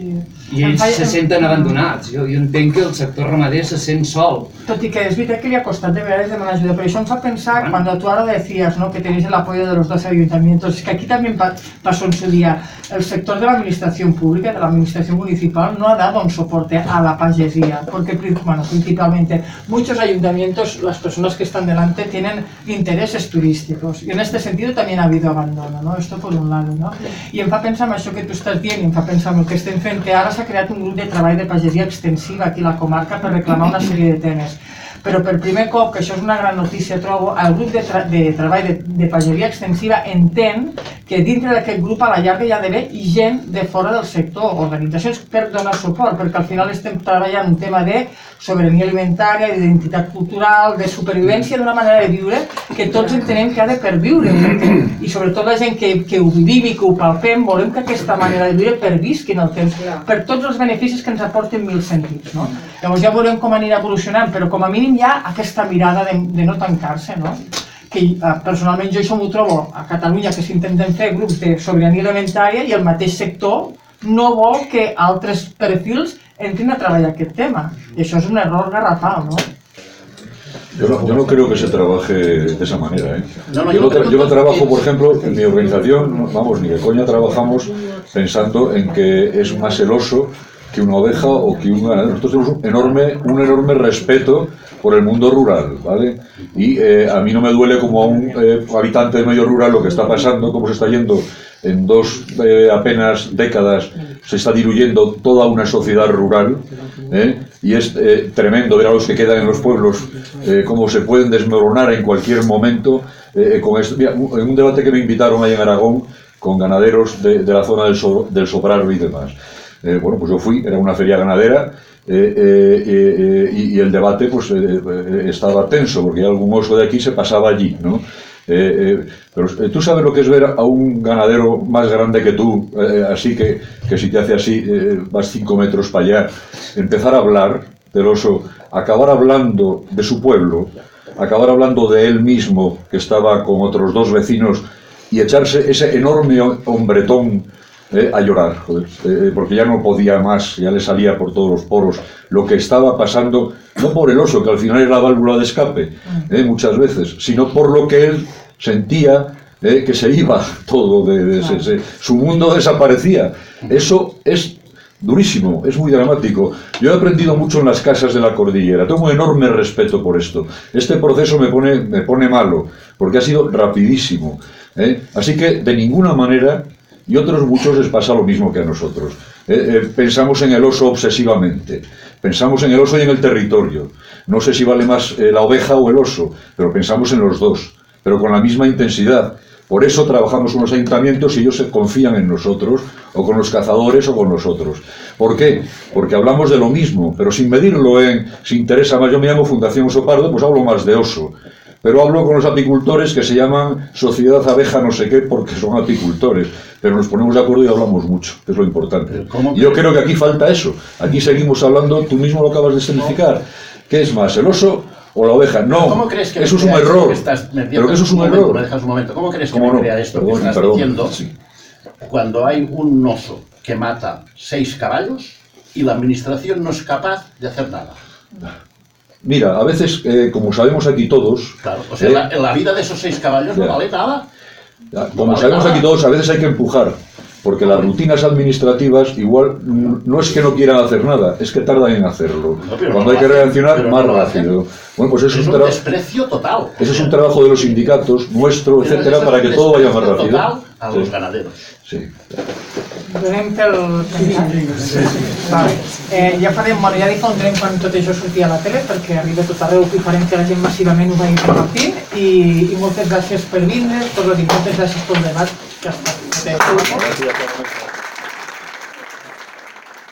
I ells se senten abandonats, jo, jo entenc que el sector ramader se sent sol.
Tot i que és veritat que li ha costat de vegades demanar ajuda, però això em fa pensar, cuando tú ahora decías ¿no? que tenéis el apoyo de los dos ayuntamientos, es que aquí también pa- pasó en su día, el sector de la administración pública, de la administración municipal, no ha dado un soporte a la pagesía, porque pri- bueno, principalmente muchos ayuntamientos, las personas que están delante, tienen intereses turísticos, y en este sentido también ha habido abandono, ¿no? esto por un lado. ¿no? I em fa pensar en això que tu estàs dient, i em fa pensar en el que estem fent, que ara s'ha creat un grup de treball de pagesia extensiva aquí a la comarca per reclamar una sèrie de temes. Però per primer cop, que això és una gran notícia, trobo, el grup de, tra de treball de, de pageria extensiva entén que dintre d'aquest grup a la llarga hi ha d'haver gent de fora del sector, organitzacions per donar suport, perquè al final estem treballant un tema de sobirania alimentària, d'identitat cultural, de supervivència d'una manera de viure que tots entenem que ha de perviure, i sobretot la gent que, que ho vivim i que ho palpem, volem que aquesta manera de viure pervisqui en el temps, per tots els beneficis que ens aporten mil sentits. No? Llavors ja veurem com anirà evolucionant, però com a mínim hi ha aquesta mirada de, de no tancar-se, no? que eh, personalment jo això m'ho trobo a Catalunya que s'intenten fer grups de sobirania alimentària i el mateix sector no vol que altres perfils entrin a treballar aquest tema. I això és un error garrafal, no?
Yo no, yo no creo que se trabaje de esa manera. ¿eh?
No, no,
yo,
creo
tra- yo
todo-
trabajo, por ejemplo, en mi organización, vamos, ni de coña trabajamos pensando en que es más el oso que una oveja o que un ganadero. Nosotros tenemos un enorme, un enorme respeto por el mundo rural, ¿vale? Y eh, a mí no me duele como a un eh, habitante del medio rural lo que está pasando, cómo se está yendo en dos eh, apenas décadas, se está diluyendo toda una sociedad rural, ¿eh? y es eh, tremendo ver a los que quedan en los pueblos eh, cómo se pueden desmoronar en cualquier momento. con esto. Mira, en un debate que me invitaron ahí en Aragón con ganaderos de, de la zona del, So- del Sobrarbe y demás. Bueno, pues yo fui, era una feria ganadera eh, eh, eh, eh, y, y el debate pues estaba tenso porque algún oso de aquí se pasaba allí, ¿no? Pero tú sabes lo que es ver a un ganadero más grande que tú, así que, que si te hace así, vas cinco metros para allá, empezar a hablar del oso, acabar hablando de su pueblo, acabar hablando de él mismo, que estaba con otros dos vecinos y echarse ese enorme hombretón eh, a llorar, joder, eh, porque ya no podía más, ya le salía por todos los poros lo que estaba pasando, no por el oso, que al final era la válvula de escape, eh, muchas veces, sino por lo que él sentía que se iba todo, de, su mundo desaparecía. Eso es durísimo, es muy dramático. Yo he aprendido mucho en las casas de la cordillera, tengo un enorme respeto por esto. Este proceso me pone, me pone malo, porque ha sido rapidísimo. ¿eh? Así que de ninguna manera, y otros muchos les pasa lo mismo que a nosotros. ¿eh? Eh, pensamos en el oso obsesivamente, pensamos en el oso y en el territorio. No sé si vale más eh, la oveja o el oso, pero pensamos en los dos, pero con la misma intensidad. Por eso trabajamos con los ayuntamientos y ellos se confían en nosotros, o con los cazadores o con nosotros. ¿Por qué? Porque hablamos de lo mismo, pero sin medirlo en si interesa más. Yo me llamo Fundación Oso Pardo, pues hablo más de oso. Pero hablo con los apicultores que se llaman Sociedad Abeja no sé qué porque son apicultores. Pero nos ponemos de acuerdo y hablamos mucho, que es lo importante. Y yo creo que aquí falta eso. Aquí seguimos hablando, tú mismo lo acabas de significar. ¿Qué es más, el oso o la oveja? No,
¿Cómo crees que
eso es un error.
que estás-
Pero que eso es un error.
me dejas un momento. ¿Cómo crees que
¿Cómo
me
no?
crea esto
Perdón,
que estás
perdón.
diciendo cuando hay un oso que mata seis caballos y la administración no es capaz de hacer nada?
Mira, a veces, eh, como sabemos aquí todos,
Claro, o sea,
eh,
la, la vida de esos seis caballos no vale nada.
Como
vale
sabemos
nada.
aquí todos, a veces hay que empujar, porque las rutinas administrativas igual no es que no quieran hacer nada, es que tardan en hacerlo. Cuando
no
hay que reaccionar, más
no
rápido. Bueno, pues eso
Es
es un
un
trabajo.
desprecio total.
Ese es un trabajo de los sindicatos, nuestro,
Pero
etcétera, para que todo vaya más rápido.
total a los
Sí.
ganaderos.
Sí.
Donem pel... Vale. Eh, ja farem, bueno, ja difondrem quan tot això surti a la tele perquè arriba a tot arreu i farem que la gent massivament ho vagi compartint i, i moltes gràcies per vindre, per dir, moltes gràcies pel debat que ha estat. Adéu.